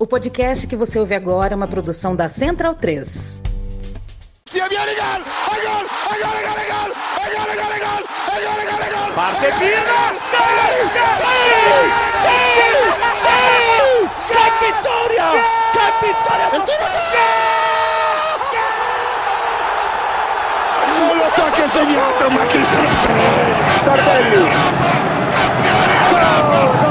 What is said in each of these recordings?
O podcast que você ouve agora é uma produção da Central 3. Parte. ¡Sí! ¡Sí! ¡Qué victoria! ¡Qué victoria! Non lo so che ha segnato, ma chi se lo frega? Tardelli! Tiro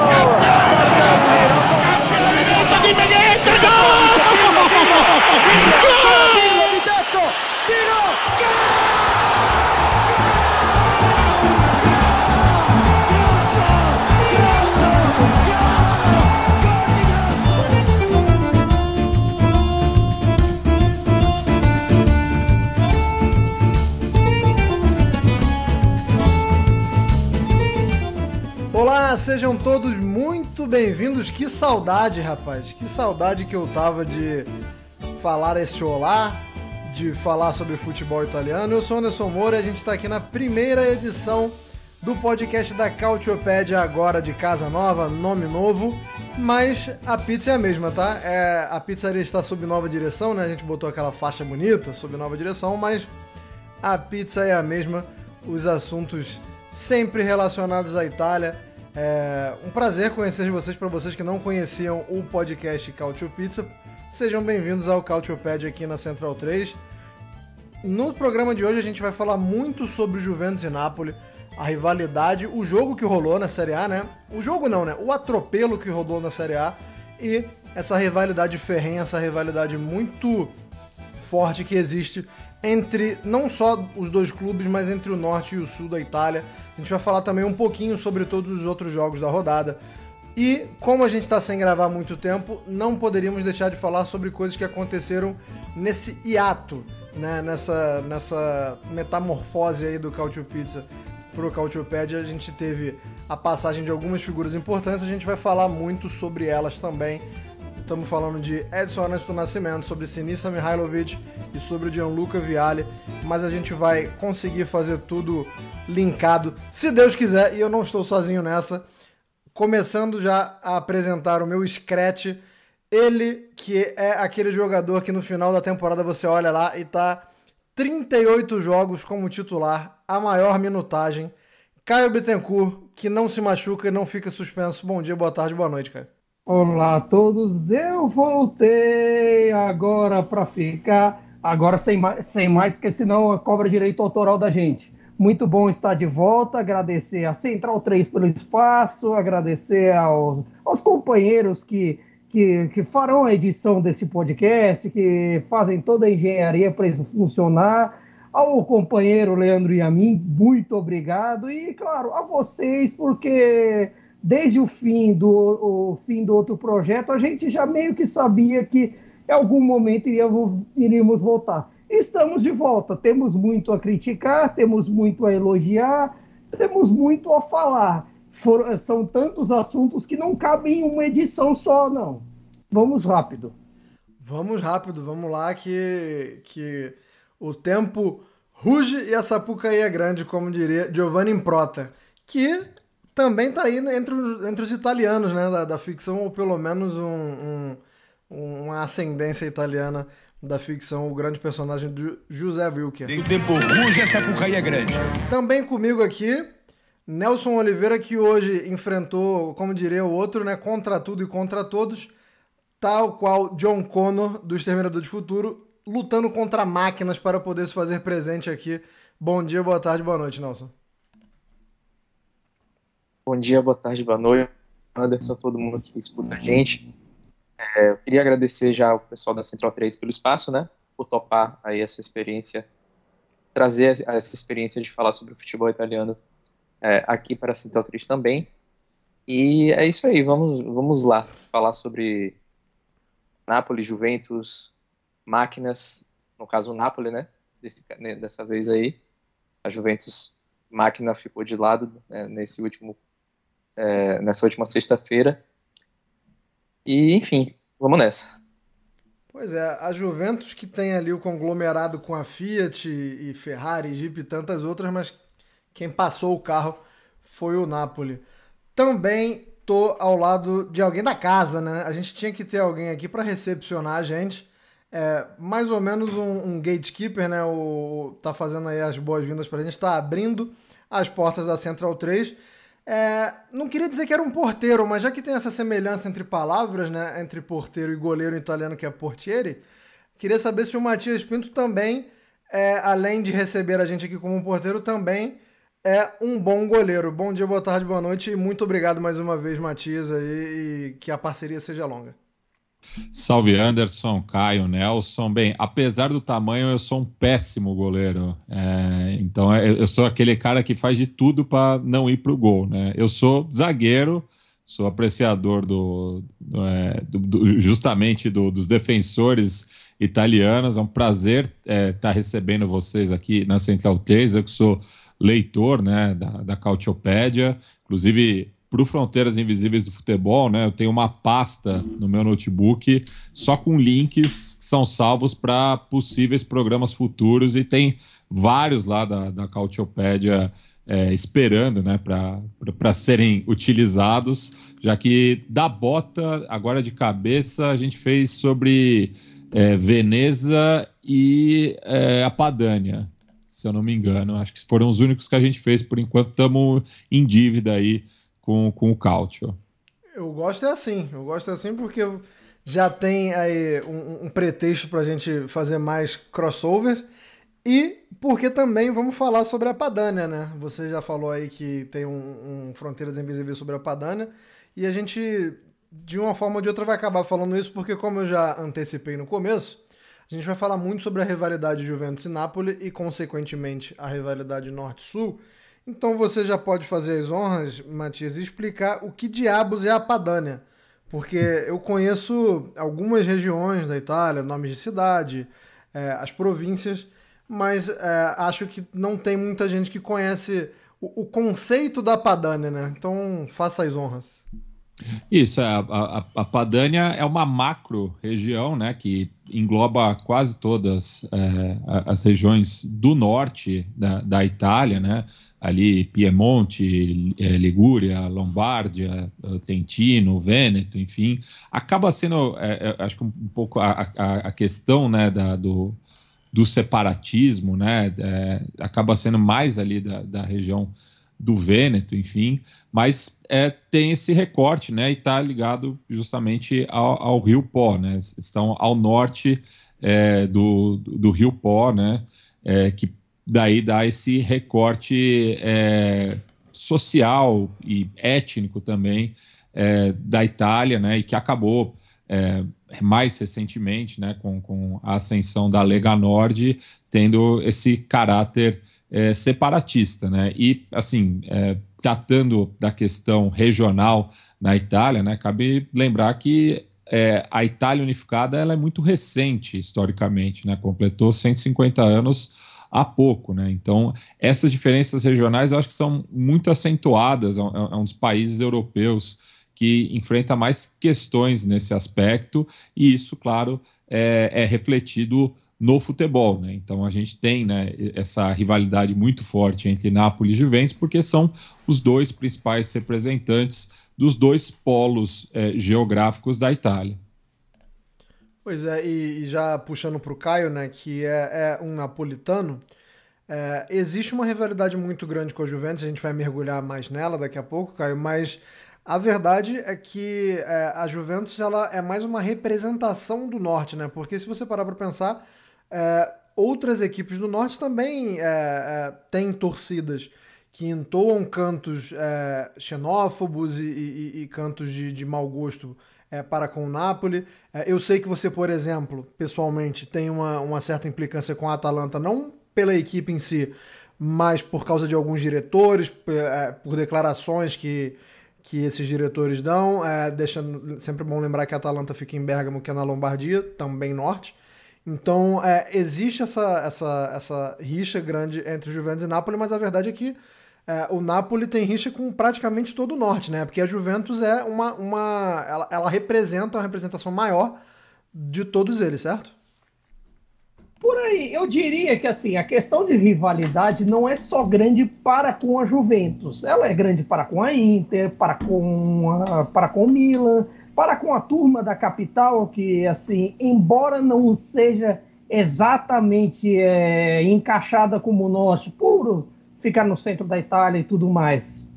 sejam todos muito bem-vindos. Que saudade, rapaz. Que saudade que eu tava de falar esse olá, de falar sobre futebol italiano. Eu sou Anderson Moura e a gente está aqui na primeira edição do podcast da Cautiopédia, agora de casa nova, nome novo. Mas a pizza é a mesma, tá? É, a pizzaria está sob nova direção, né? A gente botou aquela faixa bonita sob nova direção, mas a pizza é a mesma. Os assuntos sempre relacionados à Itália. É um prazer conhecer vocês, para vocês que não conheciam o podcast Cautio Pizza. Sejam bem-vindos ao Cautiopédia aqui na Central 3. No programa de hoje a gente vai falar muito sobre Juventus e Napoli, a rivalidade, o jogo que rolou na Série A, né? O jogo não, né? O atropelo que rolou na Série A e essa rivalidade ferrenha, essa rivalidade muito forte que existe entre não só os dois clubes, mas entre o norte e o sul da Itália. A gente vai falar também um pouquinho sobre todos os outros jogos da rodada. E como a gente está sem gravar muito tempo, não poderíamos deixar de falar sobre coisas que aconteceram nesse hiato, né? nessa, nessa metamorfose aí do Cautio Pizza pro Cautiopédia. A gente teve a passagem de algumas figuras importantes, a gente vai falar muito sobre elas também. Estamos falando de Edson Arantes do Nascimento, sobre Sinisa Mihailovic e sobre Gianluca Vialli, mas a gente vai conseguir fazer tudo linkado, se Deus quiser, e eu não estou sozinho nessa. Começando já a apresentar o meu scratch, ele que é aquele jogador que no final da temporada você olha lá e tá 38 jogos como titular, a maior minutagem. Caio Bittencourt, que não se machuca e não fica suspenso. Bom dia, boa tarde, boa noite, Caio. Olá a todos, eu voltei agora para ficar, agora sem mais, sem mais, porque senão cobra direito autoral da gente. Muito bom estar de volta, agradecer a Central 3 pelo espaço, agradecer aos, aos companheiros que, que, que farão a edição desse podcast, que fazem toda a engenharia para isso funcionar. Ao companheiro Leandro e a mim, muito obrigado. E, claro, a vocês, porque desde o fim do, o fim do outro projeto, a gente já meio que sabia que em algum momento iríamos, voltar. Estamos de volta, temos muito a criticar, temos muito a elogiar, temos muito a falar. For, são tantos assuntos que não cabem em uma edição só, não. Vamos rápido. Vamos rápido, vamos lá que, que o tempo ruge e a sapucaí é grande, como diria Giovanni Improta, que também tá aí entre os, entre os italianos, né, da, da ficção, ou pelo menos um, um, uma ascendência italiana da ficção, o grande personagem de José Wilker. O tempo ruge, essa Sapucaí é grande. Também comigo aqui, Nelson Oliveira, que hoje enfrentou, como diria o outro, né, contra tudo e contra todos, tal qual John Connor, do Exterminador de Futuro, lutando contra máquinas para poder se fazer presente aqui. Bom dia, boa tarde, boa noite, Nelson. Bom dia, boa tarde, boa noite. Anderson, todo mundo que escuta a gente. É, eu queria agradecer já o pessoal da Central 3 pelo espaço, né? Por topar aí essa experiência, trazer essa experiência de falar sobre o futebol italiano é, aqui para a Central 3 também. E é isso aí, vamos, vamos lá falar sobre Napoli, Juventus, máquinas, no caso o Napoli, né? Desse, né, dessa vez aí. A Juventus máquina ficou de lado né, nesse último é, nessa última sexta-feira. E, enfim, vamos nessa. Pois é, a Juventus que tem ali o conglomerado com a Fiat e Ferrari, Jeep e tantas outras, mas quem passou o carro foi o Napoli. Também tô ao lado de alguém da casa, né? A gente tinha que ter alguém aqui para recepcionar a gente. É, mais ou menos um, um, gatekeeper, né? O, tá fazendo aí as boas-vindas pra gente, tá abrindo as portas da Central 3. É, não queria dizer que era um porteiro, mas já que tem essa semelhança entre palavras, né? Entre porteiro e goleiro italiano que é portiere, queria saber se o Matias Pinto também, é, além de receber a gente aqui como um porteiro, também é um bom goleiro. Bom dia, boa tarde, boa noite e muito obrigado mais uma vez, Matias, aí, e que a parceria seja longa. Salve Anderson, Caio, Nelson. Bem, apesar do tamanho, eu sou um péssimo goleiro. É, então, é, eu sou aquele cara que faz de tudo para não ir para o gol. Né? Eu sou zagueiro, sou apreciador do, do, é, do, do justamente dos defensores italianos. É um prazer estar é, tá recebendo vocês aqui na Central 3. Eu que sou leitor né, da, da Cautiopédia. Inclusive, para o Fronteiras Invisíveis do Futebol, né, eu tenho uma pasta no meu notebook só com links que são salvos para possíveis programas futuros e tem vários lá da, da Cautiopédia é, esperando né, para serem utilizados, já que da bota, agora de cabeça, a gente fez sobre é, Veneza e é, a Padânia, se eu não me engano. Acho que foram os únicos que a gente fez, por enquanto estamos em dívida aí com, com o Cautio. Eu gosto é assim, eu gosto é assim porque já tem aí um, um pretexto para a gente fazer mais crossovers e porque também vamos falar sobre a Padânia, né? Você já falou aí que tem um, um Fronteiras Invisíveis sobre a Padânia e a gente, de uma forma ou de outra, vai acabar falando isso porque, como eu já antecipei no começo, a gente vai falar muito sobre a rivalidade Juventus e Napoli e, consequentemente, a rivalidade Norte-Sul. Então você já pode fazer as honras, Matias, e explicar o que diabos é a Padânia. Porque eu conheço algumas regiões da Itália, nomes de cidade, é, as províncias, mas é, acho que não tem muita gente que conhece o, o conceito da Padânia, né? Então faça as honras. Isso, a, a, a Padânia é uma macro região, né, que engloba quase todas é, as regiões do norte da, da Itália, né, ali Piemonte, é, Ligúria, Lombardia, Trentino, Vêneto, enfim, acaba sendo, é, é, acho que um, pouco a, a, a questão, né, da, do, do separatismo, né, é, acaba sendo mais ali da, da região do Vêneto, enfim, mas é, tem esse recorte, né, e está ligado justamente ao, ao, Rio Pó, né, estão ao norte é, do, do Rio Pó, né, é, que daí dá esse recorte é, social e étnico também é, da Itália, né, e que acabou é, mais recentemente, né, com, com a ascensão da Lega Nord, tendo esse caráter é, separatista, né? E assim, é, tratando da questão regional na Itália, né? Cabe lembrar que é, a Itália unificada ela é muito recente historicamente, né? Completou 150 anos há pouco, né? Então essas diferenças regionais eu acho que são muito acentuadas. É um, é um dos países europeus que enfrenta mais questões nesse aspecto e isso, claro, é, é refletido no futebol. Né? Então a gente tem né, essa rivalidade muito forte entre Nápoles e Juventus, porque são os dois principais representantes dos dois polos é, geográficos da Itália. Pois é, e, e já puxando para o Caio, né, que é, é um napolitano, é, existe uma rivalidade muito grande com a Juventus, a gente vai mergulhar mais nela daqui a pouco, Caio, mas a verdade é que é, a Juventus ela é mais uma representação do norte, né? Porque se você parar para pensar, é, outras equipes do norte também é, é, têm torcidas que entoam cantos é, xenófobos e, e, e, cantos de, de mau gosto é, para com o Napoli. Eu sei que você, por exemplo, pessoalmente, tem uma, uma certa implicância com a Atalanta, não pela equipe em si, mas por causa de alguns diretores, por declarações que, que esses diretores dão. É, sempre bom lembrar que a Atalanta fica em Bergamo, que é na Lombardia, também norte. Então, é, existe essa, essa, essa rixa grande entre Juventus e Napoli, mas a verdade é que é, o Napoli tem rixa com praticamente todo o norte, né? Porque a Juventus é uma. uma ela, ela representa uma representação maior de todos eles, certo? Por aí, eu diria que assim, a questão de rivalidade não é só grande para com a Juventus. Ela é grande para com a Inter, para com a, para com o Milan, para com a turma da capital, que assim, embora não seja exatamente é, encaixada como o nosso, por ficar no centro da Itália e tudo mais.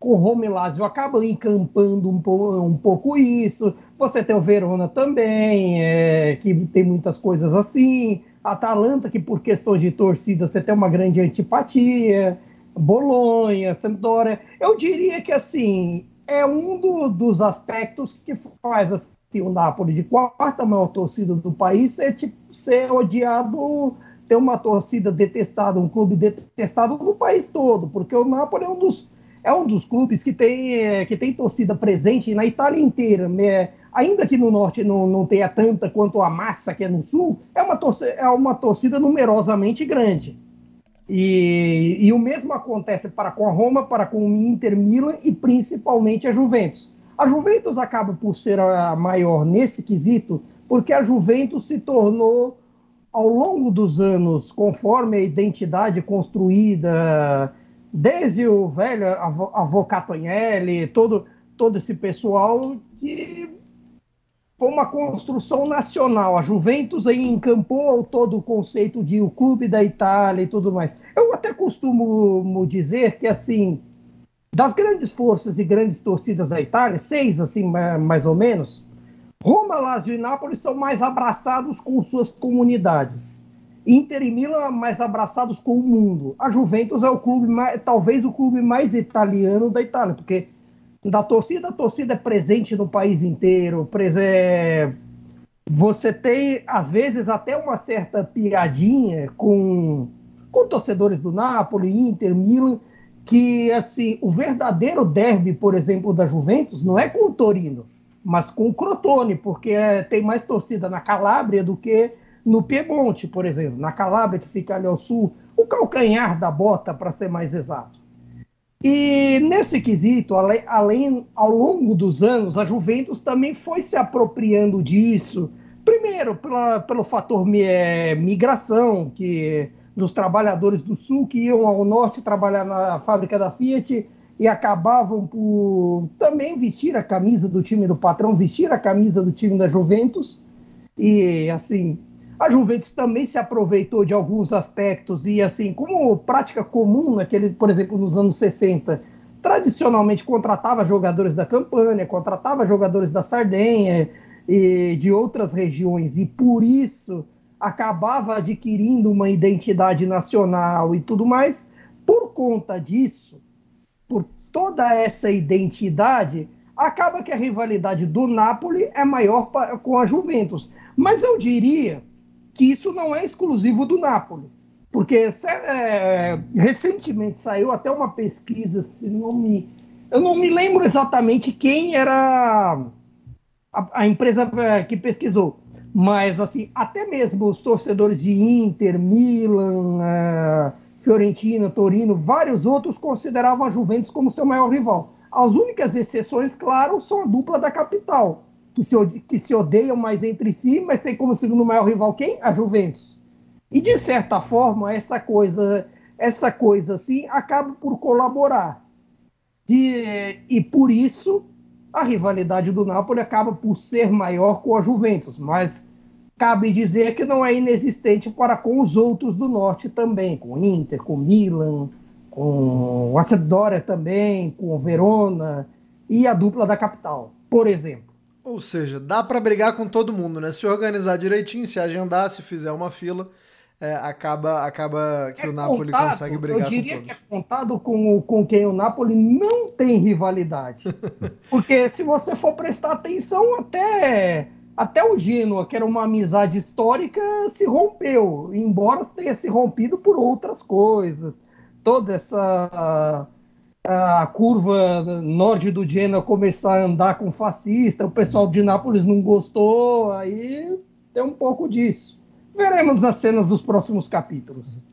Com o Roma e Lazio acaba encampando um, po um pouco isso. Você tem o Verona também, é, que tem muitas coisas assim. Atalanta, que por questões de torcida você tem uma grande antipatia. Bolonha, Sampdoria. Eu diria que assim é um do, dos aspectos que faz assim, o Napoli de quarta maior torcida do país ser, tipo, ser odiado ter uma torcida detestada, um clube detestado no país todo, porque o Napoli é um dos, é um dos clubes que tem, que tem torcida presente na Itália inteira. Né? Ainda que no norte não, não tenha tanta quanto a massa que é no sul, é uma torcida, é uma torcida numerosamente grande. E, e o mesmo acontece para com a Roma, para com o Inter Milan e principalmente a Juventus. A Juventus acaba por ser a maior nesse quesito, porque a Juventus se tornou ao longo dos anos, conforme a identidade construída, desde o velho avô Catonelli, todo, todo esse pessoal, que foi uma construção nacional. A Juventus encampou todo o conceito de o clube da Itália e tudo mais. Eu até costumo dizer que, assim, das grandes forças e grandes torcidas da Itália, seis, assim, mais ou menos, Roma, Lazio e Nápoles são mais abraçados com suas comunidades. Inter e Milan mais abraçados com o mundo. A Juventus é o clube mais, talvez o clube mais italiano da Itália, porque da torcida, a torcida é presente no país inteiro. Prese... Você tem, às vezes, até uma certa piadinha com, com torcedores do Napoli, Inter, Milan, que assim, o verdadeiro derby, por exemplo, da Juventus não é com o Torino mas com o Crotone, porque é, tem mais torcida na Calábria do que no Piemonte, por exemplo. Na Calábria, que fica ali ao sul, o calcanhar da bota, para ser mais exato. E nesse quesito, além, ao longo dos anos, a Juventus também foi se apropriando disso. Primeiro, pela, pelo fator é, migração, que dos trabalhadores do sul que iam ao norte trabalhar na fábrica da Fiat e acabavam por também vestir a camisa do time do patrão, vestir a camisa do time da Juventus. E assim, a Juventus também se aproveitou de alguns aspectos e assim, como prática comum naquele, por exemplo, nos anos 60, tradicionalmente contratava jogadores da Campânia, contratava jogadores da Sardenha e de outras regiões e por isso acabava adquirindo uma identidade nacional e tudo mais. Por conta disso, por toda essa identidade, acaba que a rivalidade do Napoli é maior com a Juventus. Mas eu diria que isso não é exclusivo do Napoli. Porque é, recentemente saiu até uma pesquisa, se não me, eu não me lembro exatamente quem era a, a empresa é, que pesquisou, mas assim, até mesmo os torcedores de Inter, Milan, é, Fiorentina, Torino, vários outros consideravam a Juventus como seu maior rival. As únicas exceções, claro, são a dupla da capital, que se, que se odeiam mais entre si, mas tem como segundo maior rival quem? A Juventus. E de certa forma, essa coisa, essa coisa assim, acaba por colaborar. De, e por isso a rivalidade do Napoli acaba por ser maior com a Juventus, mas cabe dizer que não é inexistente para com os outros do norte também, com o Inter, com o Milan, com a Sampdoria também, com o Verona e a dupla da capital, por exemplo. Ou seja, dá para brigar com todo mundo, né? Se organizar direitinho, se agendar, se fizer uma fila, é, acaba, acaba que é o Napoli contado, consegue brigar com todos. Eu diria que é contado com, com quem o Napoli não tem rivalidade. Porque se você for prestar atenção, até até o Genoa, que era uma amizade histórica, se rompeu, embora tenha se rompido por outras coisas. Toda essa a, curva norte do Genoa começar a andar com fascista, o pessoal de Nápoles não gostou, aí tem um pouco disso. Veremos nas cenas dos próximos capítulos.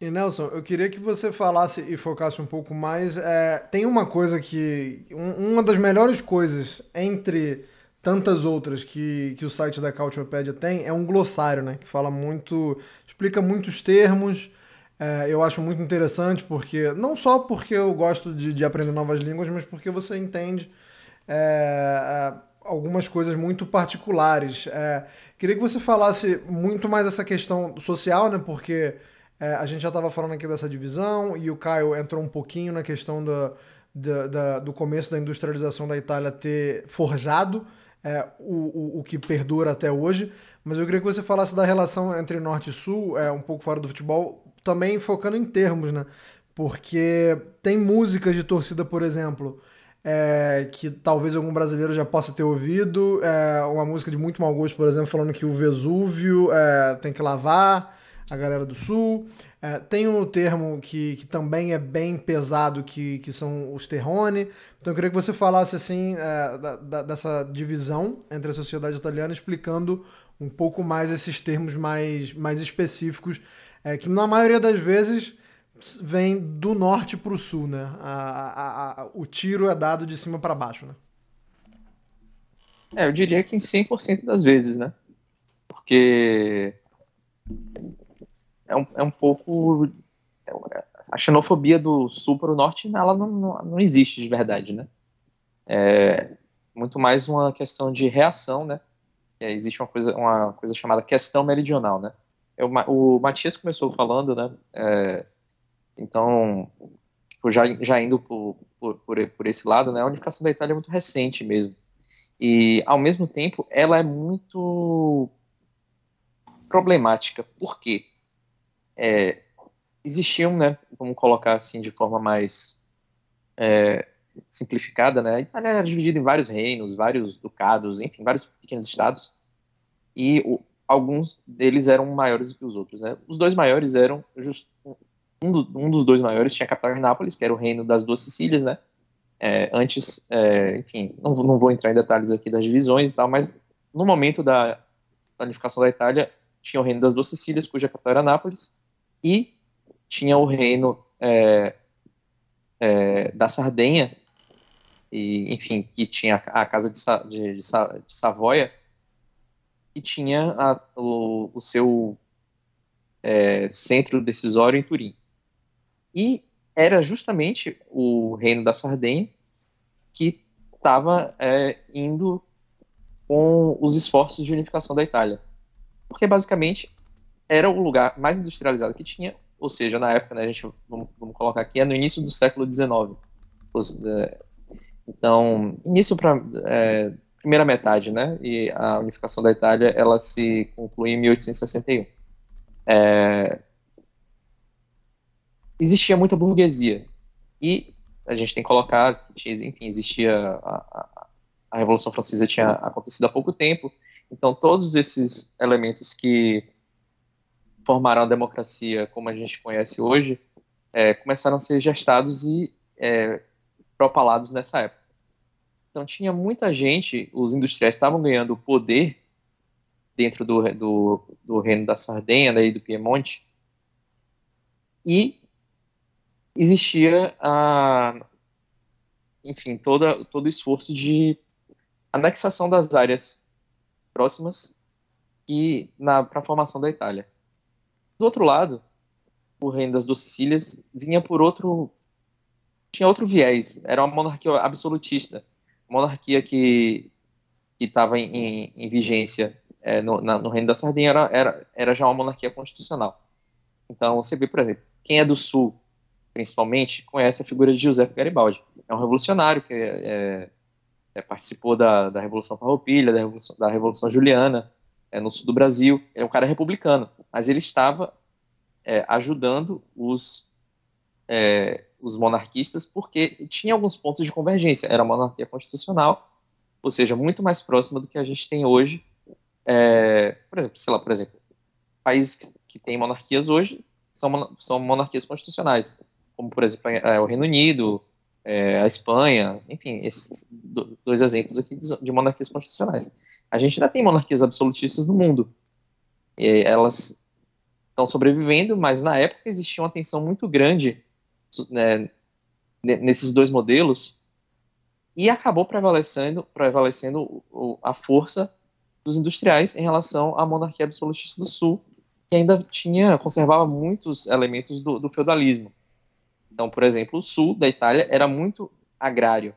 E Nelson, eu queria que você falasse e focasse um pouco mais. É, tem uma coisa que. Um, uma das melhores coisas entre tantas outras que, que o site da Cautiopedia tem, é um glossário, né? Que fala muito, explica muitos termos. É, eu acho muito interessante porque, não só porque eu gosto de, de aprender novas línguas, mas porque você entende é, é algumas coisas muito particulares. É, queria que você falasse muito mais essa questão social, né? Porque é, a gente já estava falando aqui dessa divisão e o Caio entrou um pouquinho na questão do, do, do começo da industrialização da Itália ter forjado é, o, o, o, que perdura até hoje. Mas eu queria que você falasse da relação entre Norte e Sul, é, um pouco fora do futebol, também focando em termos, né? Porque tem músicas de torcida, por exemplo, é, que talvez algum brasileiro já possa ter ouvido. É, uma música de muito mau gosto, por exemplo, falando que o Vesúvio é, tem que lavar a galera do Sul. É, tem um termo que, que também é bem pesado, que, que são os terrone. Então eu queria que você falasse assim é, da, da, dessa divisão entre a sociedade italiana, explicando um pouco mais esses termos mais, mais específicos, é, que na maioria das vezes vem do norte para o sul, né? A, a, a, o tiro é dado de cima para baixo, né? É, eu diria que em 100% das vezes, né? Porque é um, é um pouco. A xenofobia do sul para o norte ela não, não, não, existe de verdade, né? É muito mais uma questão de reação, né? É, existe uma coisa, uma coisa chamada questão meridional, né? É o, Matias começou falando, né? É, então, tipo, já, já indo por, por, por, esse lado, né? A unificação da Itália é muito recente mesmo. E, ao mesmo tempo, ela é muito problemática. Por quê? é, existiam, né, vamos colocar assim de forma mais é, simplificada, né, a Itália era dividida em vários reinos, vários ducados, enfim, vários pequenos estados, e o, alguns deles eram maiores que os outros. Né? Os dois maiores eram, just, um, do, um, dos dois maiores tinha a capital em Nápoles, que era o reino das duas Sicílias, né, é, antes, é, enfim, não, não vou entrar em detalhes aqui das divisões e tal, mas no momento da planificação da Itália, tinha o reino das duas Sicílias, cuja capital era Nápoles, e tinha o reino é, é, da Sardenha, e, enfim, que tinha a casa de, de, de, de Savoia, que tinha a, o, o, seu é, centro decisório em Turim. E era justamente o reino da Sardenha que estava é, indo com os esforços de unificação da Itália. Porque basicamente era o lugar mais industrializado que tinha, ou seja, na época, né, a gente, vamos, vamos colocar aqui, é no início do século XIX. Então, início para é, primeira metade, né, e a unificação da Itália, ela se conclui em 1861. É, existia muita burguesia, e a gente tem que colocar, enfim, existia a, a, Revolução Francesa tinha acontecido há pouco tempo, então todos esses elementos que formaram a democracia como a gente conhece hoje, é, começaram a ser gestados e é, propalados nessa época. Então tinha muita gente, os industriais estavam ganhando poder dentro do, do, do reino da Sardenha daí do Piemonte e existia a enfim toda todo o esforço de anexação das áreas próximas e para a formação da Itália do outro lado, o reino das duas Sicílias vinha por outro. tinha outro viés. Era uma monarquia absolutista. Monarquia que estava em, em, em, vigência é, no, na, no, reino da Sardinha era, era, era já uma monarquia constitucional. Então, você vê, por exemplo, quem é do Sul, principalmente, conhece a figura de Giuseppe Garibaldi. É um revolucionário que é, é, participou da, da Revolução Farroupilha, da Revolução, da Revolução Juliana, é, no sul do Brasil. É um cara republicano, mas ele estava é, ajudando os, é, os monarquistas porque tinha alguns pontos de convergência. Era uma monarquia constitucional, ou seja, muito mais próxima do que a gente tem hoje. É, por exemplo, sei lá, por exemplo, países que, que têm monarquias hoje são, são monarquias constitucionais, como por exemplo é, o Reino Unido, é, a Espanha, enfim, esses dois exemplos aqui de monarquias constitucionais. A gente ainda tem monarquias absolutistas no mundo. Elas estão sobrevivendo, mas na época existia uma tensão muito grande né, nesses dois modelos, e acabou prevalecendo, prevalecendo a força dos industriais em relação à monarquia absolutista do Sul, que ainda tinha conservava muitos elementos do, do feudalismo. Então, por exemplo, o sul da Itália era muito agrário.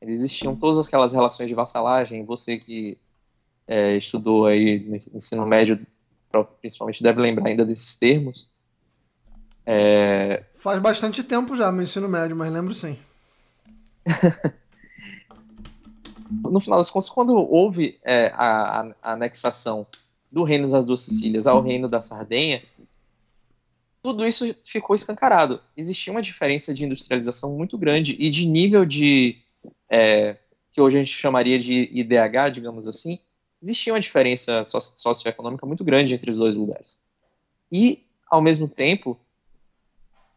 Existiam todas aquelas relações de vassalagem. Você que é, estudou aí no ensino médio, principalmente deve lembrar ainda desses termos. É... Faz bastante tempo já, meu ensino médio, mas lembro sim. no final das contas, quando houve é, a, a, anexação do reino das duas Sicílias ao reino da Sardenha, tudo isso ficou escancarado. Existia uma diferença de industrialização muito grande e de nível de é, que hoje a gente chamaria de IDH, digamos assim, existia uma diferença socioeconômica muito grande entre os dois lugares. E, ao mesmo tempo,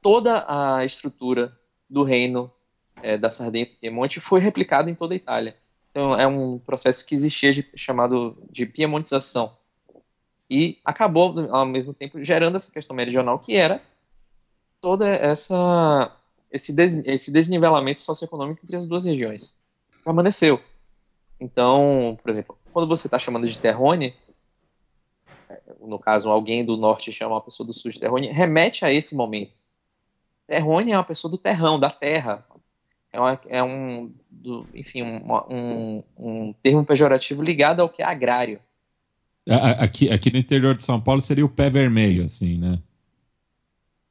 toda a estrutura do reino é, da Sardenha e Piemonte foi replicada em toda a Itália. Então, é um processo que existia de, chamado de piemontização. E acabou, ao mesmo tempo, gerando essa questão meridional, que era toda essa esse, des, esse desnivelamento socioeconômico entre as duas regiões. Permaneceu. Então, por exemplo, quando você está chamando de terrone, é, no caso, alguém do norte chama uma pessoa do sul de terrone, remete a esse momento. Terrone é uma pessoa do terrão, da terra, é, uma, é um, do, enfim, um, um, termo pejorativo ligado ao que é agrário. Aqui, aqui no interior de São Paulo seria o pé vermelho, assim, né?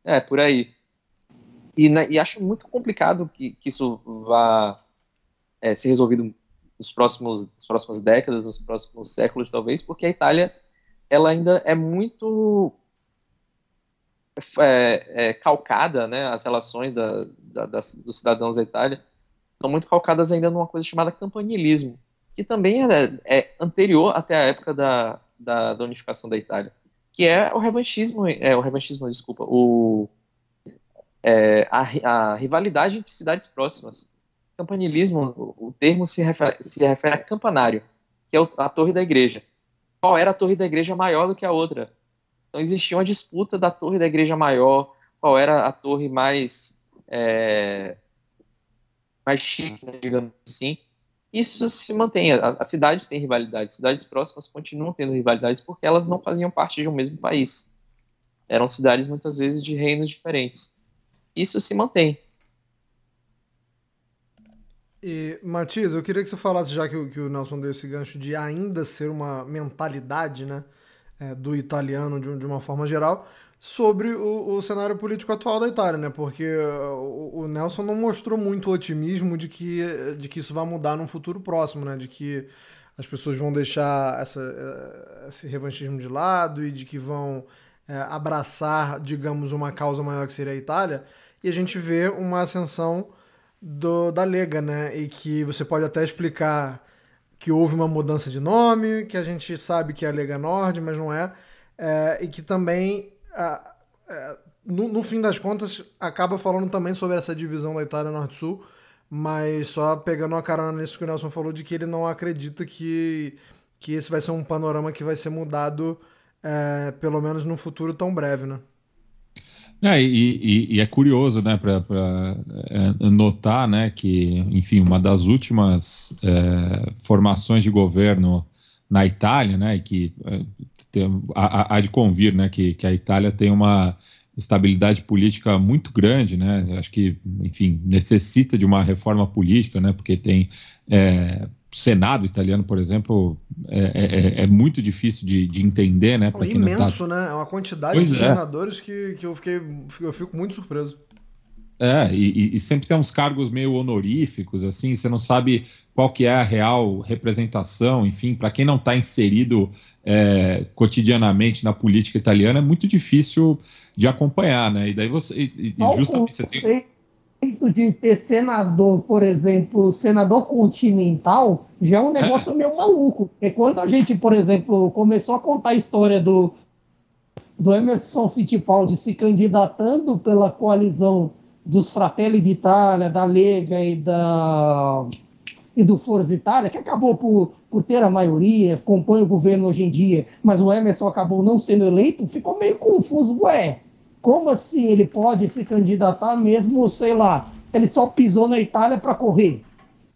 É, por aí. E, né, e acho muito complicado que, que isso vá é, ser resolvido nos próximos, nas próximas décadas, nos próximos séculos, talvez, porque a Itália ela ainda é muito é, é, calcada, né, as relações da, da, das, dos cidadãos da Itália são muito calcadas ainda numa coisa chamada campanilismo, que também é, é anterior até a época da, da, da, unificação da Itália, que é o revanchismo, é o revanchismo, desculpa, o, é, a, a, rivalidade entre cidades próximas. Campanilismo, o, o termo se refere, se refere a campanário, que é a torre da igreja. Qual era a torre da igreja maior do que a outra? Então existia uma disputa da torre da igreja maior, qual era a torre mais é, mais chique, né, digamos assim. Isso se mantém. As, as cidades têm rivalidades, cidades próximas continuam tendo rivalidades porque elas não faziam parte de um mesmo país. Eram cidades muitas vezes de reinos diferentes. Isso se mantém. E, Matias, eu queria que você falasse, já que, que o Nelson deu esse gancho de ainda ser uma mentalidade, né? É, do italiano de, de, uma forma geral, sobre o, o, cenário político atual da Itália, né? Porque o, o, Nelson não mostrou muito otimismo de que, de que isso vai mudar num futuro próximo, né? De que as pessoas vão deixar essa, é, esse revanchismo de lado e de que vão é, abraçar, digamos, uma causa maior que seria a Itália. E a gente vê uma ascensão do, da Lega, né? E que você pode até explicar que houve uma mudança de nome, que a gente sabe que é a Lega Nord, mas não é, é e que também, é, no, no, fim das contas, acaba falando também sobre essa divisão da Itália Norte-Sul, mas só pegando a carona nisso que o Nelson falou, de que ele não acredita que, que esse vai ser um panorama que vai ser mudado, é, pelo menos no futuro tão breve, né? É, e, e, e, é curioso, né, para é, notar, né, que, enfim, uma das últimas é, formações de governo na Itália, né, que é, tem, há, há, de convir, né, que, que a Itália tem uma estabilidade política muito grande, né, acho que, enfim, necessita de uma reforma política, né, porque tem é, Senado italiano, por exemplo, é, é, é, é muito difícil de, de entender, né? É imenso, tá... né? É uma quantidade pois de é. senadores que, que eu fiquei, eu fico muito surpreso. É, e, e, sempre tem uns cargos meio honoríficos, assim, você não sabe qual que é a real representação, enfim, para quem não está inserido é, cotidianamente na política italiana, é muito difícil de acompanhar, né? E daí você. E, e justamente você tem de ter senador, por exemplo, senador continental, já é um negócio meio maluco. Porque quando a gente, por exemplo, começou a contar a história do, do Emerson Fittipaldi se candidatando pela coalizão dos Fratelli d'Italia, da Lega e, da, e do Forza Itália, que acabou por, por ter a maioria, compõe o governo hoje em dia, mas o Emerson acabou não sendo eleito, ficou meio confuso. Ué, como assim ele pode se candidatar mesmo, sei lá, ele só pisou na Itália para correr?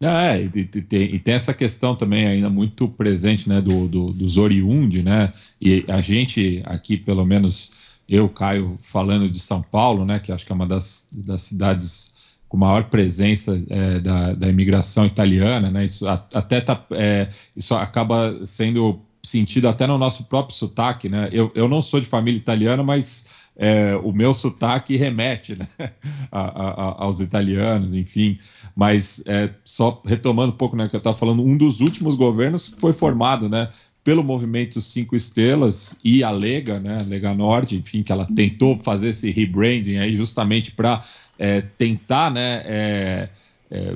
É, e, tem, e, tem, essa questão também ainda muito presente, né, do, do, dos oriundi, né, e a gente aqui, pelo menos eu, Caio, falando de São Paulo, né, que acho que é uma das, das cidades com maior presença é, da, da imigração italiana, né, isso até tá, é, isso acaba sendo sentido até no nosso próprio sotaque, né, eu, eu não sou de família italiana, mas é, o meu sotaque remete né, a, a, aos italianos, enfim. Mas é, só retomando um pouco né, que eu estava falando, um dos últimos governos foi formado né, pelo movimento Cinco Estrelas e a Lega, né, a Lega Norte, enfim, que ela tentou fazer esse rebranding aí justamente para é, tentar né, é, é,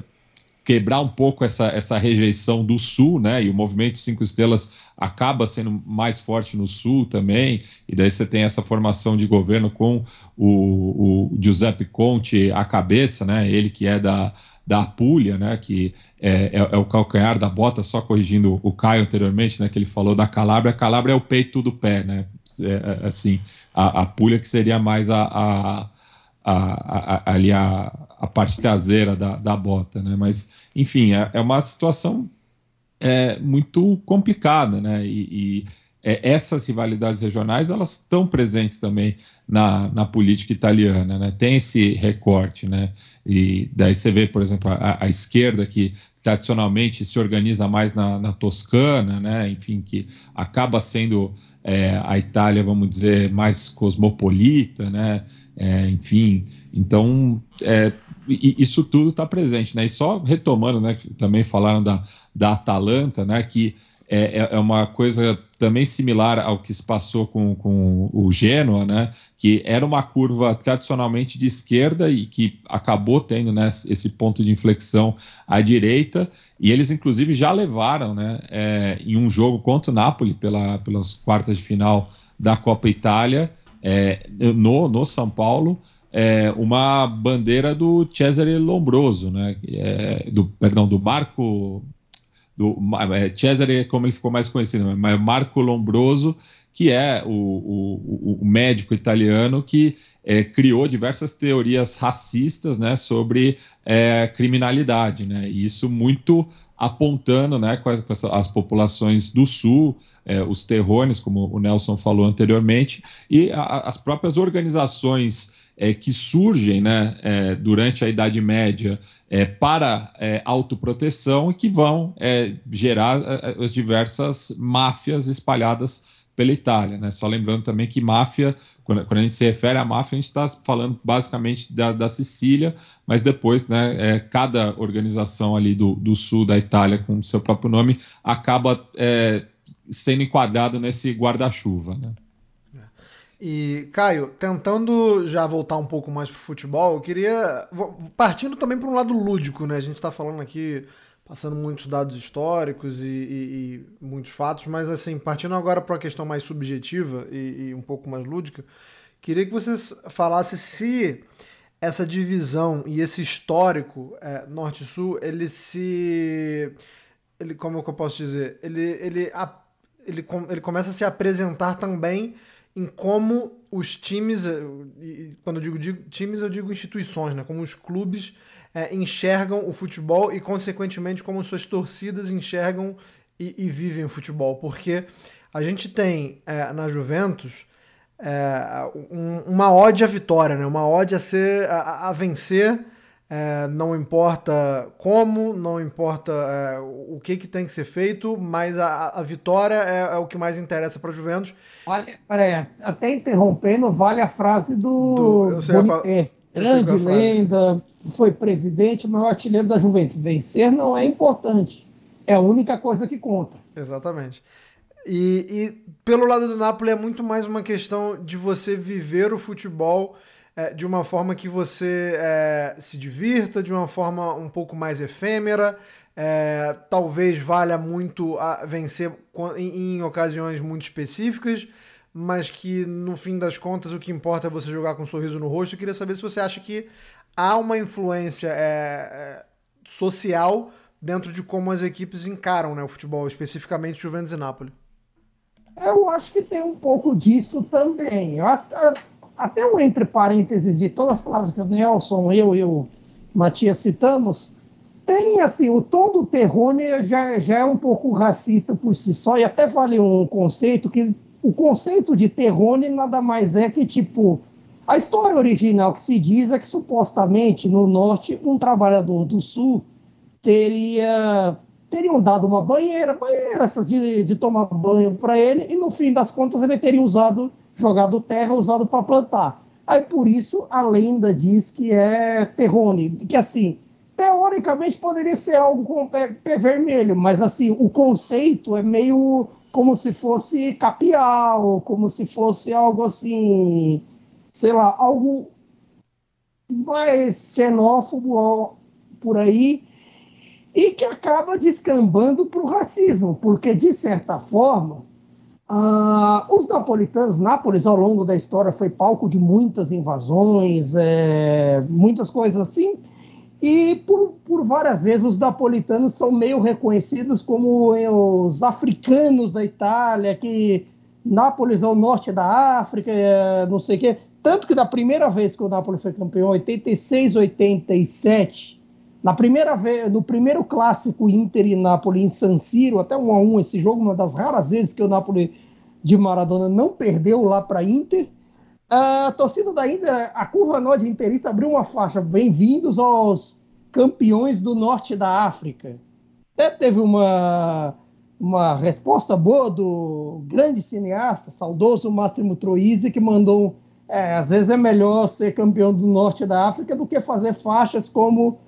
quebrar um pouco essa, essa rejeição do Sul, né? E o movimento Cinco Estrelas acaba sendo mais forte no Sul também, e daí você tem essa formação de governo com o, o Giuseppe Conte à cabeça, né? Ele que é da, da Apulia, né? Que é, é, é, o calcanhar da bota, só corrigindo o Caio anteriormente, né? Que ele falou da Calabria. A Calabria é o peito do pé, né? É, é assim, a, a Apulia que seria mais a, a a, a, ali a, a parte traseira da, da bota, né? Mas, enfim, é, é uma situação é, muito complicada, né? E, e é, essas rivalidades regionais elas estão presentes também na, na política italiana, né? Tem esse recorte, né? E daí você vê, por exemplo, a, a esquerda que tradicionalmente se organiza mais na, na Toscana, né? Enfim, que acaba sendo é, a Itália, vamos dizer, mais cosmopolita, né? É, enfim, então é, isso tudo está presente, né? E só retomando, né? Também falaram da, da Atalanta, né? Que é, é, é uma coisa também similar ao que se passou com, com o Genoa, né? Que era uma curva tradicionalmente de esquerda e que acabou tendo né, esse ponto de inflexão à direita. E eles, inclusive, já levaram, né? É, em um jogo contra o Napoli pela, pelas quartas de final da Copa Itália é, no, no São Paulo é, uma bandeira do Cesare Lombroso, né? É, do, perdão, do Marco. Do, é, Cesare, como ele ficou mais conhecido, mas Marco Lombroso, que é o, o, o médico italiano que é, criou diversas teorias racistas né, sobre é, criminalidade. Né, e isso muito apontando né, com, as, populações do sul, é, os terrones, como o Nelson falou anteriormente, e a, as próprias organizações é, que surgem né, é, durante a Idade Média para autoproteção e que vão gerar as diversas máfias espalhadas pela Itália. Né? Só lembrando também que máfia, quando, quando a gente se refere à máfia, a gente está falando basicamente da, da, Sicília, mas depois né, é, cada organização ali do, do, sul da Itália, com seu próprio nome, acaba é, sendo enquadrado nesse guarda-chuva. Né? E, Caio, tentando já voltar um pouco mais para o futebol, eu queria. Partindo também para um lado lúdico, né? A gente está falando aqui passando muitos dados históricos e, e, e muitos fatos, mas assim, partindo agora para uma questão mais subjetiva e, e, um pouco mais lúdica, queria que você falasse se essa divisão e esse histórico é, norte-sul, ele se... Ele, como é eu posso dizer? Ele, ele, a, ele, ele começa a se apresentar também em como os times, e quando eu digo times, eu digo instituições, né? como os clubes é, enxergam o futebol e, consequentemente, como suas torcidas enxergam e, e vivem o futebol. Porque a gente tem é, na Juventus é, um, uma ode à vitória, né? uma ode a, ser, a, a vencer. É, não importa como, não importa é, o que, que tem que ser feito, mas a, a vitória é, é, o que mais interessa para a Juventus. Vale, peraí, até interrompendo, vale a frase do, do eu sei. Grande lenda, foi presidente, maior artilheiro da Juventus. Vencer não é importante. É a única coisa que conta. Exatamente. E, e pelo lado do Napoli é muito mais uma questão de você viver o futebol é, de uma forma que você é, se divirta, de uma forma um pouco mais efêmera. É, talvez valha muito a vencer em, em ocasiões muito específicas mas que no fim das contas o que importa é você jogar com um sorriso no rosto. Eu queria saber se você acha que há uma influência é, é, social dentro de como as equipes encaram né, o futebol, especificamente Juventus e Napoli. Eu acho que tem um pouco disso também. Até, até um entre parênteses de todas as palavras que o Nelson, eu e o Matias citamos, tem, assim, o tom do Terrone já, já é um pouco racista por si só, e até vale um conceito que o conceito de Terrone nada mais é que, tipo, a história original que se diz é que supostamente no norte um trabalhador do sul teria teriam dado uma banheira, banheira essas de, de tomar banho para ele, e no fim das contas ele teria usado, jogado terra, usado para plantar. Aí por isso a lenda diz que é terrone, que assim, teoricamente poderia ser algo com pé, pé vermelho, mas assim, o conceito é meio como se fosse capial, como se fosse algo assim, sei lá, algo mais xenófobo por aí, e que acaba descambando para o racismo, porque, de certa forma, uh, os napolitanos, Nápoles, ao longo da história, foi palco de muitas invasões, é, muitas coisas assim, e por, por várias vezes os napolitanos são meio reconhecidos como os africanos da Itália, que Nápoles é o norte da África, é, não sei o quê. Tanto que da primeira vez que o Nápoles foi campeão, 86, 87, na primeira vez, no primeiro clássico Inter e Nápoles em San Siro, até um a um esse jogo, uma das raras vezes que o Nápoles de Maradona não perdeu lá para Inter. A torcida da Índia, a curva norte interista abriu uma faixa. Bem-vindos aos campeões do norte da África. Até teve uma, uma resposta boa do grande cineasta, saudoso Máximo Troisi, que mandou. É, às vezes é melhor ser campeão do norte da África do que fazer faixas como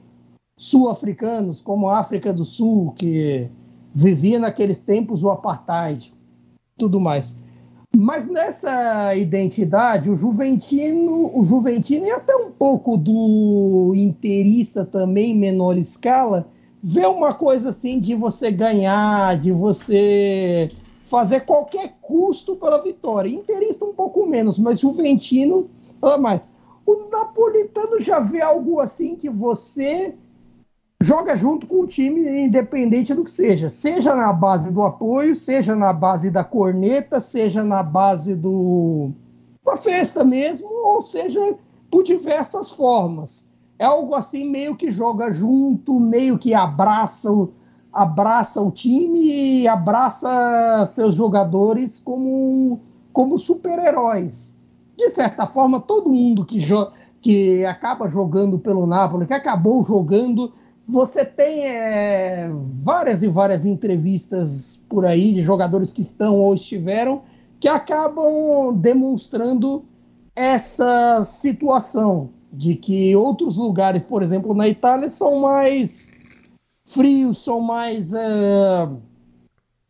sul-africanos, como África do Sul, que vivia naqueles tempos o apartheid, tudo mais. Mas nessa identidade, o Juventino, o Juventino e até um pouco do interista também, menor escala, vê uma coisa assim de você ganhar, de você fazer qualquer custo pela vitória. Interista um pouco menos, mas Juventino, mais. O napolitano já vê algo assim que você joga junto com o time, independente do que seja. Seja na base do apoio, seja na base da corneta, seja na base do da festa mesmo, ou seja por diversas formas. É algo assim meio que joga junto, meio que abraça o, abraça o time e abraça seus jogadores como, como super-heróis. De certa forma, todo mundo que, que acaba jogando pelo Napoli, que acabou jogando você tem é, várias e várias entrevistas por aí de jogadores que estão ou estiveram que acabam demonstrando essa situação de que outros lugares, por exemplo, na Itália, são mais frios, são mais. É,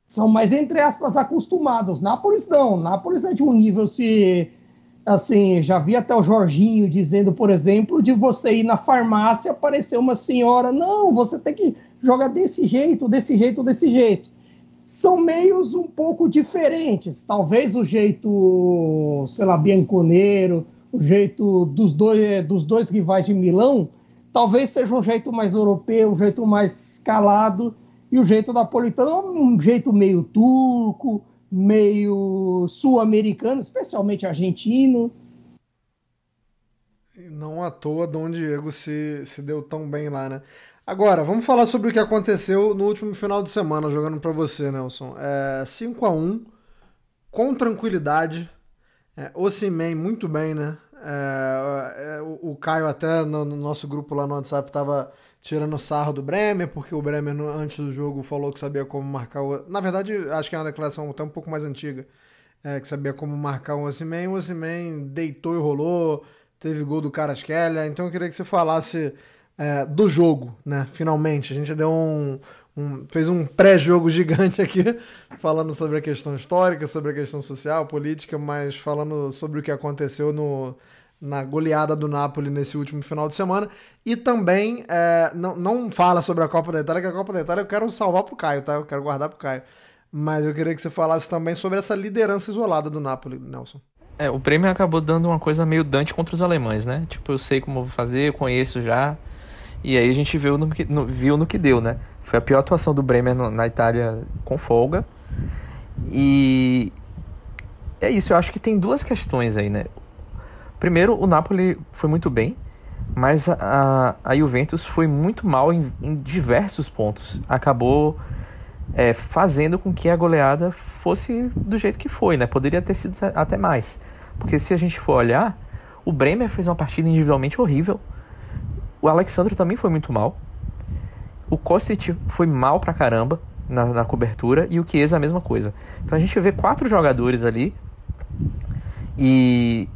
são mais, entre aspas, acostumados. Nápoles não. Nápoles é de um nível se assim, já vi até o Jorginho dizendo, por exemplo, de você ir na farmácia, aparecer uma senhora, não, você tem que jogar desse jeito, desse jeito, desse jeito. São meios um pouco diferentes. Talvez o jeito, sei lá, bianconeiro, o jeito dos dois, dos dois rivais de Milão, talvez seja um jeito mais europeu, um jeito mais calado, e o jeito napolitano é um jeito meio turco, meio sul-americano, especialmente argentino. Não à toa Dom Diego se, se deu tão bem lá, né? Agora, vamos falar sobre o que aconteceu no último final de semana, jogando para você, Nelson. É, 5 a 1 com tranquilidade. É, Ocimen, muito bem, né? É, é, o, o, Caio até no, no, nosso grupo lá no WhatsApp tava tirando sarro do Bremer, porque o Bremer antes do jogo falou que sabia como marcar o... Na verdade, acho que é uma declaração até um pouco mais antiga, é, que sabia como marcar o Osimhen. O Osimhen deitou e rolou, teve gol do Carasquelha, então eu queria que você falasse é, do jogo, né? Finalmente, a gente deu um, um fez um pré-jogo gigante aqui, falando sobre a questão histórica, sobre a questão social, política, mas falando sobre o que aconteceu no na goleada do Napoli nesse último final de semana. E também é, não, não fala sobre a Copa da Itália, que a Copa da Itália eu quero salvar pro Caio, tá? Eu quero guardar pro Caio. Mas eu queria que você falasse também sobre essa liderança isolada do Napoli, Nelson. É, o prêmio acabou dando uma coisa meio Dante contra os alemães, né? Tipo, eu sei como fazer, eu conheço já. E aí a gente viu no que, no, viu no que deu, né? Foi a pior atuação do Bremer no, na Itália com folga. E é isso, eu acho que tem duas questões aí, né? Primeiro, o Napoli foi muito bem, Mas a, a Juventus foi muito mal em, em diversos pontos. Acabou é, fazendo com que a goleada fosse do jeito que foi, né? Poderia ter sido até mais. Porque se a gente for olhar, o Bremer fez uma partida individualmente horrível. O Alexandre também foi muito mal. O Kostic foi mal pra caramba na, na cobertura. E o Chiesa a mesma coisa. Então a gente vê quatro jogadores ali. E,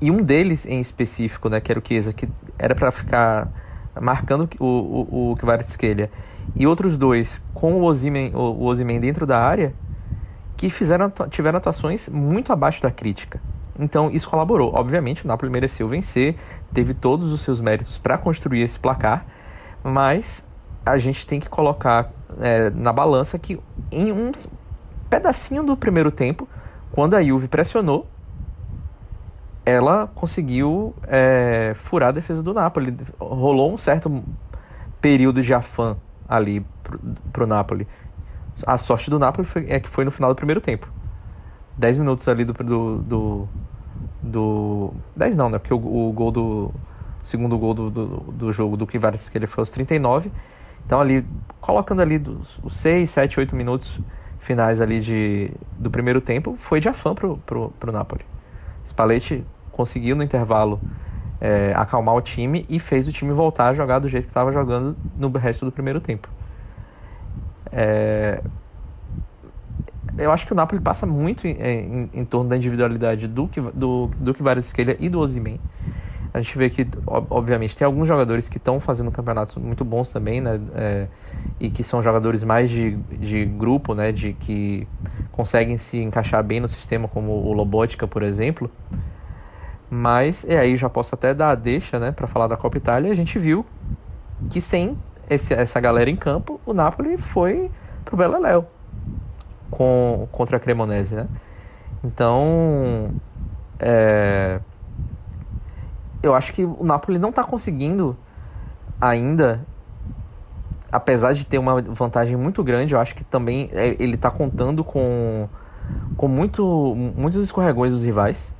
e um deles em específico, né, que era o Chiesa, que era para ficar marcando o, o, o Kvaratskhelia, e outros dois com o Ozyman, o, o dentro da área, que fizeram, tiveram atuações muito abaixo da crítica. Então isso colaborou. Obviamente o Napoli mereceu vencer, teve todos os seus méritos para construir esse placar, mas a gente tem que colocar é, na balança que em um pedacinho do primeiro tempo, quando a Juve pressionou, ela conseguiu é, furar a defesa do Napoli. Rolou um certo período de afã ali pro, pro Napoli. A sorte do Napoli foi, é que foi no final do primeiro tempo. 10 minutos ali do, do, do, do. 10 não, né? Porque o, o gol do. O segundo gol do, do, do jogo do Kvaratskhelia que ele foi aos 39. Então ali, colocando ali dos, os 6, 7, 8 minutos finais ali de, do primeiro tempo, foi de afã pro, pro, pro Napoli. Spalletti conseguiu no intervalo é, acalmar o time e fez o time voltar a jogar do jeito que estava jogando no resto do primeiro tempo. É, eu acho que o Napoli passa muito em, em, em torno da individualidade do, do, do Kvaratskhelia e do Ozyman. A gente vê que, obviamente, tem alguns jogadores que estão fazendo campeonatos muito bons também, né? É, e que são jogadores mais de, de grupo, né? De que conseguem se encaixar bem no sistema, como o Lobotka, por exemplo. Mas, e aí já posso até dar a deixa, né? Para falar da Copa Itália, a gente viu que sem esse, essa galera em campo, o Napoli foi pro Beleléu com, contra a Cremonese, né? Então, é, eu acho que o Napoli não está conseguindo ainda, apesar de ter uma vantagem muito grande, eu acho que também é, ele está contando com, com muito, muitos escorregões dos rivais.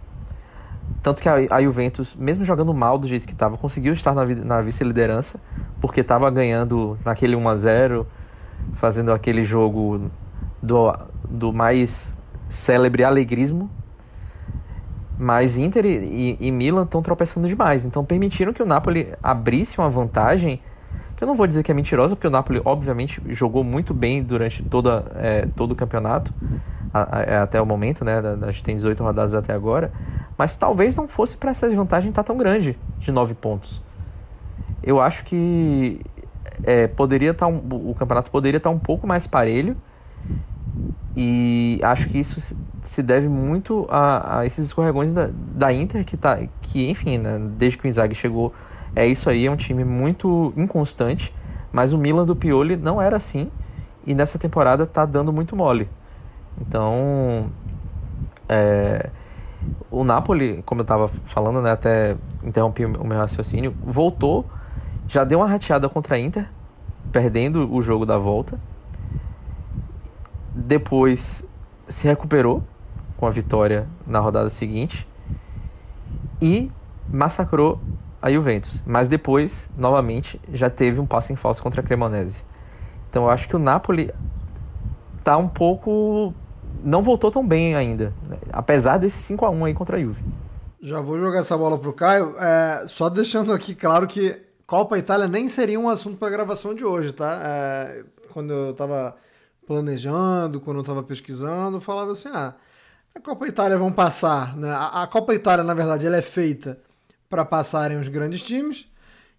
Tanto que a, a Juventus, mesmo jogando mal do jeito que estava, conseguiu estar na, na vice-liderança, porque estava ganhando naquele 1 a 0 fazendo aquele jogo do, do mais célebre alegrismo mas Inter e, e Milan estão tropeçando demais. Então permitiram que o Napoli abrisse uma vantagem que eu não vou dizer que é mentirosa, porque o Napoli obviamente jogou muito bem durante toda, é, todo o campeonato, a, a, é, até o momento, né? A gente tem 18 rodadas até agora. Mas talvez não fosse para essa desvantagem estar tá tão grande de 9 pontos. Eu acho que é, poderia estar tá um, o campeonato poderia estar tá um pouco mais parelho e acho que isso se deve muito a, a esses escorregões da, da Inter, que, tá, que enfim, né, desde que o Inzaghi chegou, é isso aí, é um time muito inconstante, mas o Milan do Pioli não era assim, e nessa temporada tá dando muito mole. Então, é, o Napoli, como eu estava falando, né, até interrompi o meu raciocínio, voltou, já deu uma rateada contra a Inter, perdendo o jogo da volta, depois se recuperou com a vitória na rodada seguinte e massacrou a Juventus. Mas depois, novamente, já teve um passo em falso contra a Cremonese. Então eu acho que o Napoli tá um pouco. não voltou tão bem ainda, né? apesar desse 5 a 1 aí contra a Juve. Já vou jogar essa bola pro Caio. É, só deixando aqui claro que Copa Itália nem seria um assunto para gravação de hoje, tá? É, quando eu tava planejando, quando eu estava pesquisando, falava assim: ah, a Copa Itália vão passar. Né? A, a Copa Itália, na verdade, ela é feita para passarem os grandes times.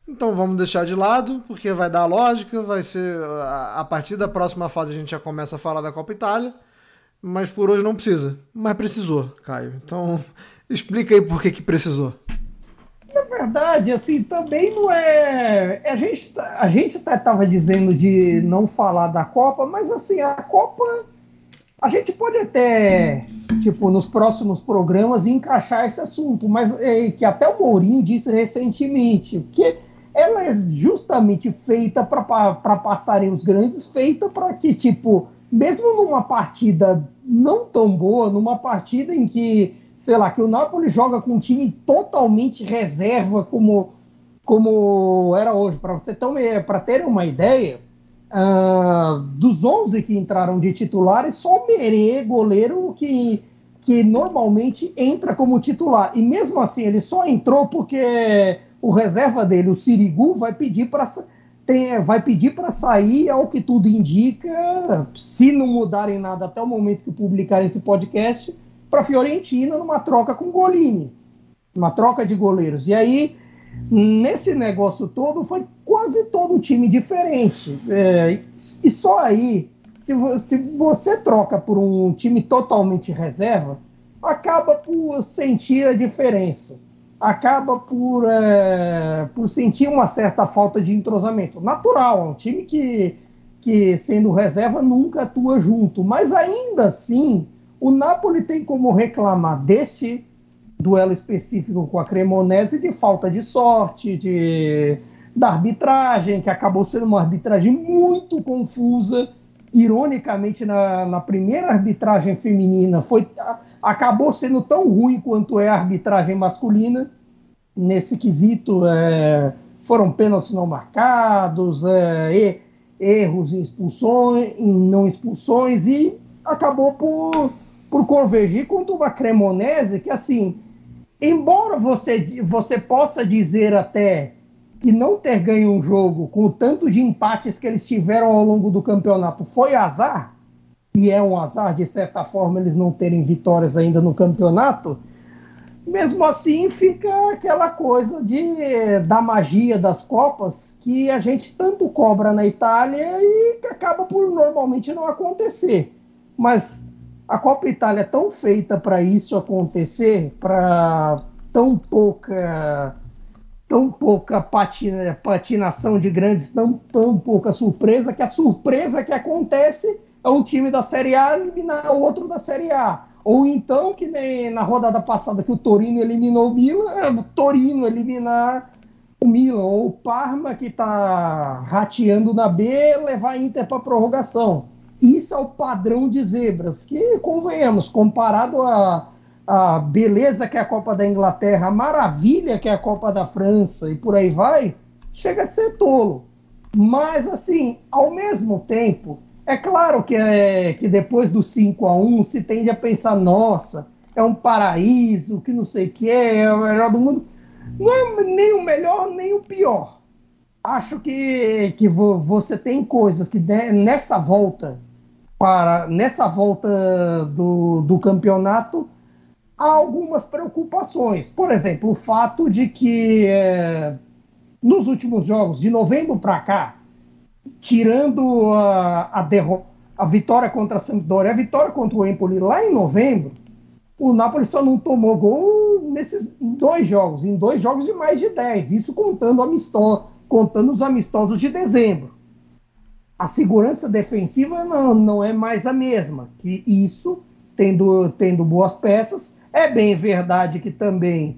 Então vamos deixar de lado, porque vai dar lógica, vai ser. A, a partir da próxima fase a gente já começa a falar da Copa Itália. Mas por hoje não precisa. Mas precisou, Caio. Então explica aí por que, que precisou. Verdade, assim, também não é. A gente, tá, a gente até estava dizendo de não falar da Copa, mas assim, a Copa. A gente pode até, tipo, nos próximos programas encaixar esse assunto, mas é, que até o Mourinho disse recentemente, que ela é justamente feita para passarem os grandes, feita para que, tipo, mesmo numa partida não tão boa, numa partida em que sei lá, que o Napoli joga com um time totalmente reserva como, como era hoje. Para você ter, uma ideia, uh, dos 11 que entraram de titulares, só o Merê, goleiro, que, que normalmente entra como titular. E mesmo assim, ele só entrou porque o reserva dele, o Sirigu, vai pedir para vai pedir para sair, ao que tudo indica, se não mudarem nada até o momento que publicar esse podcast, para a Fiorentina numa troca com o Golini, uma troca de goleiros. E aí, nesse negócio todo, foi quase todo time diferente. É, e só aí, se, se você troca por um time totalmente reserva, acaba por sentir a diferença acaba por, é, por sentir uma certa falta de entrosamento. Natural, é um time que, que, sendo reserva, nunca atua junto. Mas ainda assim, o Napoli tem como reclamar deste duelo específico com a Cremonese de falta de sorte, de, da arbitragem, que acabou sendo uma arbitragem muito confusa. Ironicamente, na, na primeira arbitragem feminina, foi acabou sendo tão ruim quanto é a arbitragem masculina. Nesse quesito, é, foram pênaltis não marcados, é, erros em expulsões, em não expulsões, e acabou por, por convergir contra uma Cremonese que, assim, embora você, você possa dizer até que não ter ganho um jogo com o tanto de empates que eles tiveram ao longo do campeonato foi azar, e é um azar, de certa forma, eles não terem vitórias ainda no campeonato, mesmo assim fica aquela coisa de da magia das Copas que a gente tanto cobra na Itália e que acaba por normalmente não acontecer. Mas a Copa Itália é tão feita para isso acontecer, para tão pouca tão pouca patina, patinação de grandes, tão, tão pouca surpresa, que a surpresa que acontece é um time da Série A eliminar o outro da Série A. Ou então, que nem na rodada passada que o Torino eliminou o Milan, é, o Torino eliminar o Milan. Ou o Parma, que está rateando na B, levar a Inter para prorrogação. Isso é o padrão de zebras, que, convenhamos, comparado a, a beleza que é a Copa da Inglaterra, a maravilha que é a Copa da França e por aí vai, chega a ser tolo. Mas, assim, ao mesmo tempo, é claro que, é, que depois do 5 a 1 se tende a pensar, nossa, é um paraíso, que não sei o que é, é o melhor do mundo. Não é nem o melhor, nem o pior. Acho que, que você tem coisas que nessa volta, para nessa volta do, do campeonato, há algumas preocupações. Por exemplo, o fato de que é, nos últimos jogos, de novembro para cá, tirando a, a, derrota, a vitória contra a Sampdoria, a vitória contra o Empoli lá em novembro, o Napoli só não tomou gol nesses em dois jogos, em dois jogos de mais de 10, isso contando, amistoso, contando os amistosos de dezembro. A segurança defensiva não, não é mais a mesma, que isso, tendo, tendo boas peças, é bem verdade que também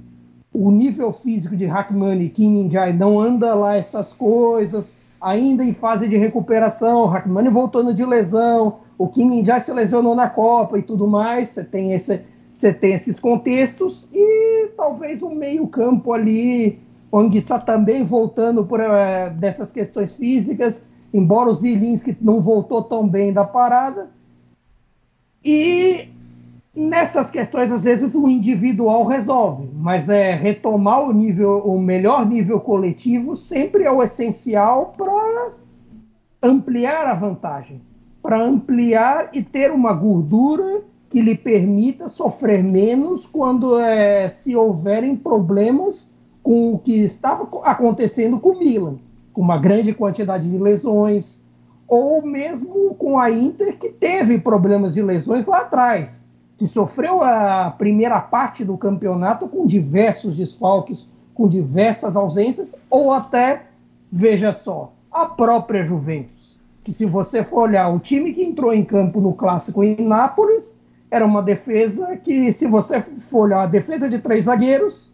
o nível físico de Hackman e Kim Min-jae não anda lá essas coisas, ainda em fase de recuperação, o Hackman voltando de lesão, o Kim já se lesionou na Copa e tudo mais, você tem, esse, você tem esses contextos, e talvez o meio-campo ali, o Anguissa também voltando por uh, dessas questões físicas, embora o Zilinski não voltou tão bem da parada. E Nessas questões, às vezes, o individual resolve, mas é retomar o nível, o melhor nível coletivo sempre é o essencial para ampliar a vantagem, para ampliar e ter uma gordura que lhe permita sofrer menos quando é, se houverem problemas com o que estava acontecendo com o Milan, com uma grande quantidade de lesões, ou mesmo com a Inter, que teve problemas de lesões lá atrás que sofreu a primeira parte do campeonato com diversos desfalques, com diversas ausências, ou até, veja só, a própria Juventus. Que se você for olhar o time que entrou em campo no clássico em Nápoles, era uma defesa que, se você for olhar a defesa de três zagueiros,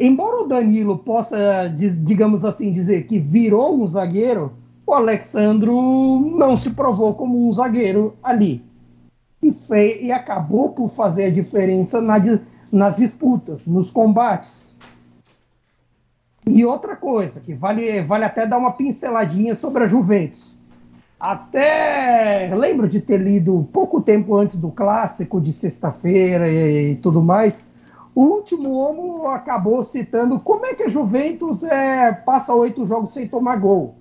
embora o Danilo possa, digamos assim, dizer que virou um zagueiro, o Alexandro não se provou como um zagueiro ali e, fez, e acabou por fazer a diferença na, nas disputas, nos combates. E outra coisa, que vale, vale até dar uma pinceladinha sobre a Juventus. Até lembro de ter lido pouco tempo antes do clássico de sexta-feira e, e, tudo mais. O último homo acabou citando como é que a Juventus é, passa oito jogos sem tomar gol.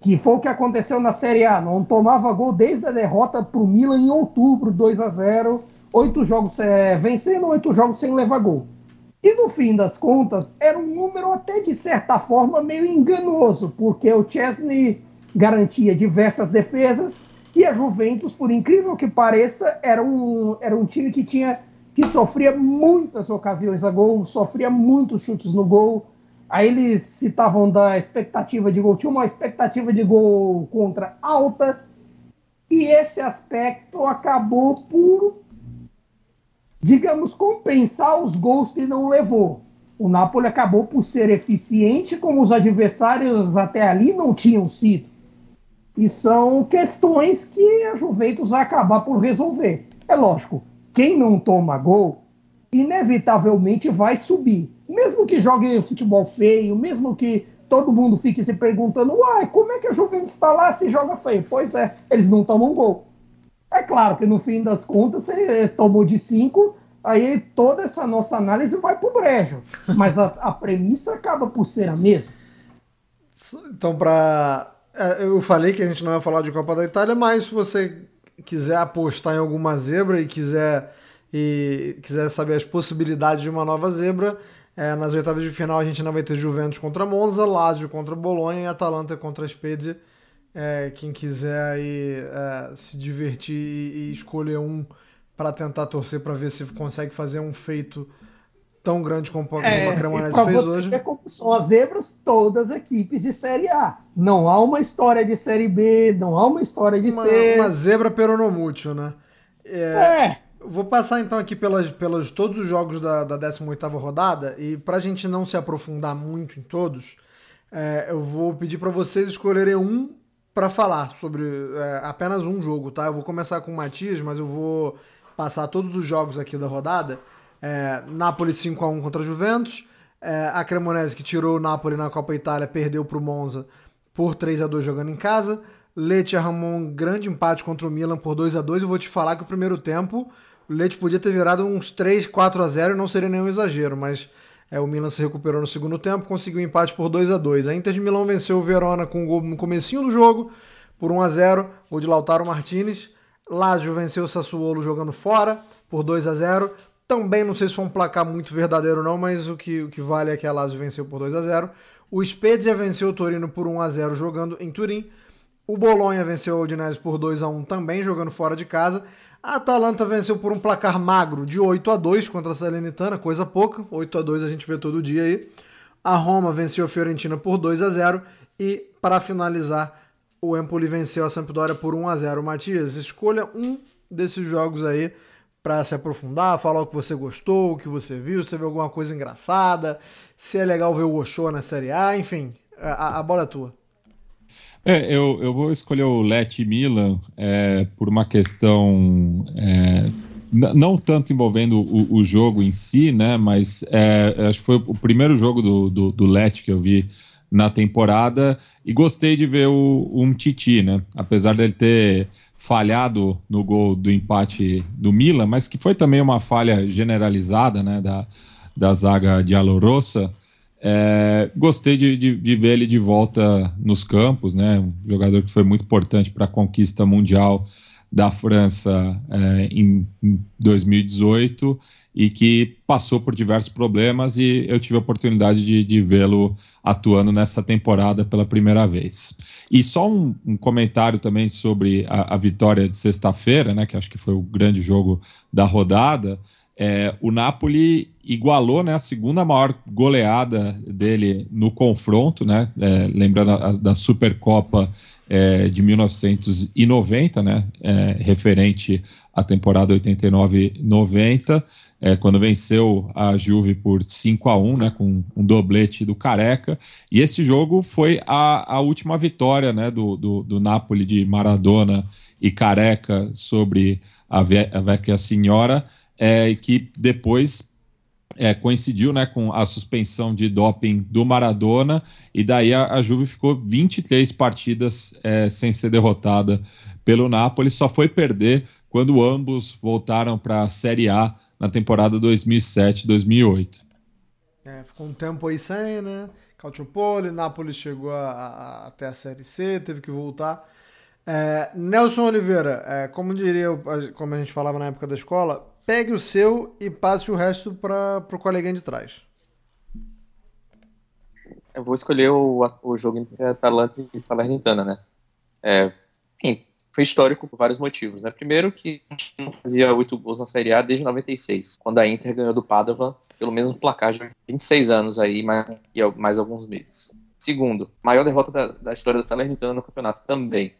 Que foi o que aconteceu na Série A. Não tomava gol desde a derrota para o Milan em outubro, 2 a 0 Oito jogos é, vencendo, oito jogos sem levar gol. E no fim das contas, era um número até de certa forma meio enganoso, porque o Chesney garantia diversas defesas e a Juventus, por incrível que pareça, era um, era um time que tinha que sofria muitas ocasiões a gol, sofria muitos chutes no gol. Aí eles citavam da expectativa de gol, tinha uma expectativa de gol contra alta, e esse aspecto acabou por digamos, compensar os gols que não levou. O Napoli acabou por ser eficiente, como os adversários até ali não tinham sido. E são questões que a Juventus vai acabar por resolver. É lógico, quem não toma gol, inevitavelmente vai subir. Mesmo que jogue futebol feio, mesmo que todo mundo fique se perguntando, uai, como é que a Juventus está lá se joga feio? Pois é, eles não tomam gol. É claro que no fim das contas você tomou de 5, aí toda essa nossa análise vai para o brejo. Mas a, a, premissa acaba por ser a mesma. Então, para. É, eu falei que a gente não ia falar de Copa da Itália, mas você quiser apostar em alguma zebra e quiser, e quiser saber as possibilidades de uma nova zebra, é, nas oitavas de final a gente não vai ter Juventus contra Monza, Lazio contra Bolonha e Atalanta contra Spezia. É, quem quiser aí é, se divertir e, escolher um para tentar torcer para ver se consegue fazer um feito tão grande como, é, a Cremonese fez hoje. Como são as zebras, todas as equipes de Série A. Não há uma história de Série B, não há uma história de uma, C. Uma zebra peronomútil, né? É, é. Vou passar então aqui pelas, pelos todos os jogos da, da 18ª rodada e para a gente não se aprofundar muito em todos, é, eu vou pedir para vocês escolherem um para falar sobre é, apenas um jogo, tá? Eu vou começar com o Matias, mas eu vou passar todos os jogos aqui da rodada. É, Napoli 5x1 contra a Juventus. É, a Cremonese que tirou o Napoli na Copa Itália perdeu para o Monza por 3 a 2 jogando em casa. Leite arrumou um grande empate contra o Milan por 2 a 2 Eu vou te falar que o primeiro tempo o Leite podia ter virado uns 3, 4 a 0 e não seria nenhum exagero, mas é, o Milan se recuperou no segundo tempo, conseguiu um empate por 2 a 2 A Inter de Milão venceu o Verona com um gol no comecinho do jogo, por 1 a 0 gol de Lautaro Martinez. Lazio venceu o Sassuolo jogando fora, por 2 a 0 Também não sei se foi um placar muito verdadeiro não, mas o que, o que vale é que a Lazio venceu por 2 a 0 O Spezia venceu o Torino por 1 a 0 jogando em Turim. O Bolonha venceu o Udinese por 2 a 1 também jogando fora de casa. A Atalanta venceu por um placar magro de 8 a 2 contra a Salernitana, coisa pouca. 8 a 2 a gente vê todo dia aí. A Roma venceu a Fiorentina por 2 a 0 e para finalizar, o Empoli venceu a Sampdoria por 1 a 0. Matias, escolha um desses jogos aí para se aprofundar, falar o que você gostou, o que você viu, se teve alguma coisa engraçada, se é legal ver o Oshô na Série A, enfim, a, a bola é tua. É, eu, eu vou escolher o Let Milan é, por uma questão é, não tanto envolvendo o, o, jogo em si, né? Mas é, acho que foi o primeiro jogo do, do, do que eu vi na temporada e gostei de ver o, um Titi, né? Apesar dele ter falhado no gol do empate do Milan, mas que foi também uma falha generalizada, né? Da, da zaga de Alorosa. É, gostei de, de, de, ver ele de volta nos campos, né? Um jogador que foi muito importante para a conquista mundial da França é, em, em 2018 e que passou por diversos problemas e eu tive a oportunidade de, de vê-lo atuando nessa temporada pela primeira vez. E só um, um comentário também sobre a, a vitória de sexta-feira, né? Que acho que foi o grande jogo da rodada. É, o Napoli igualou né, a segunda maior goleada dele no confronto, né, é, lembrando a, da Supercopa é, de 1990, né, é, referente à temporada 89-90, é, quando venceu a Juve por 5 a 1 né, com um doblete do Careca. E esse jogo foi a, a última vitória né, do, do, do Napoli de Maradona e Careca sobre a, Ve a Vecchia Signora é, que depois é, coincidiu né, com a suspensão de doping do Maradona, e daí a, a Juve ficou 23 partidas é, sem ser derrotada pelo Napoli, só foi perder quando ambos voltaram para a Série A na temporada 2007-2008. É, ficou um tempo aí sem, né? Calciopoli, Napoli chegou a, a, até a Série C, teve que voltar. É, Nelson Oliveira, é, como diria, como a gente falava na época da escola, pegue o seu e passe o resto para o coleguinha de trás. Eu vou escolher o, o jogo entre Atalanta e Salernitana, né? É, enfim, foi histórico por vários motivos, né? Primeiro que não fazia oito gols na Série A desde 96, quando a Inter ganhou do Padova pelo mesmo placar de 26 anos aí, mais, mais alguns meses. Segundo, maior derrota da, da história da Salernitana no campeonato também.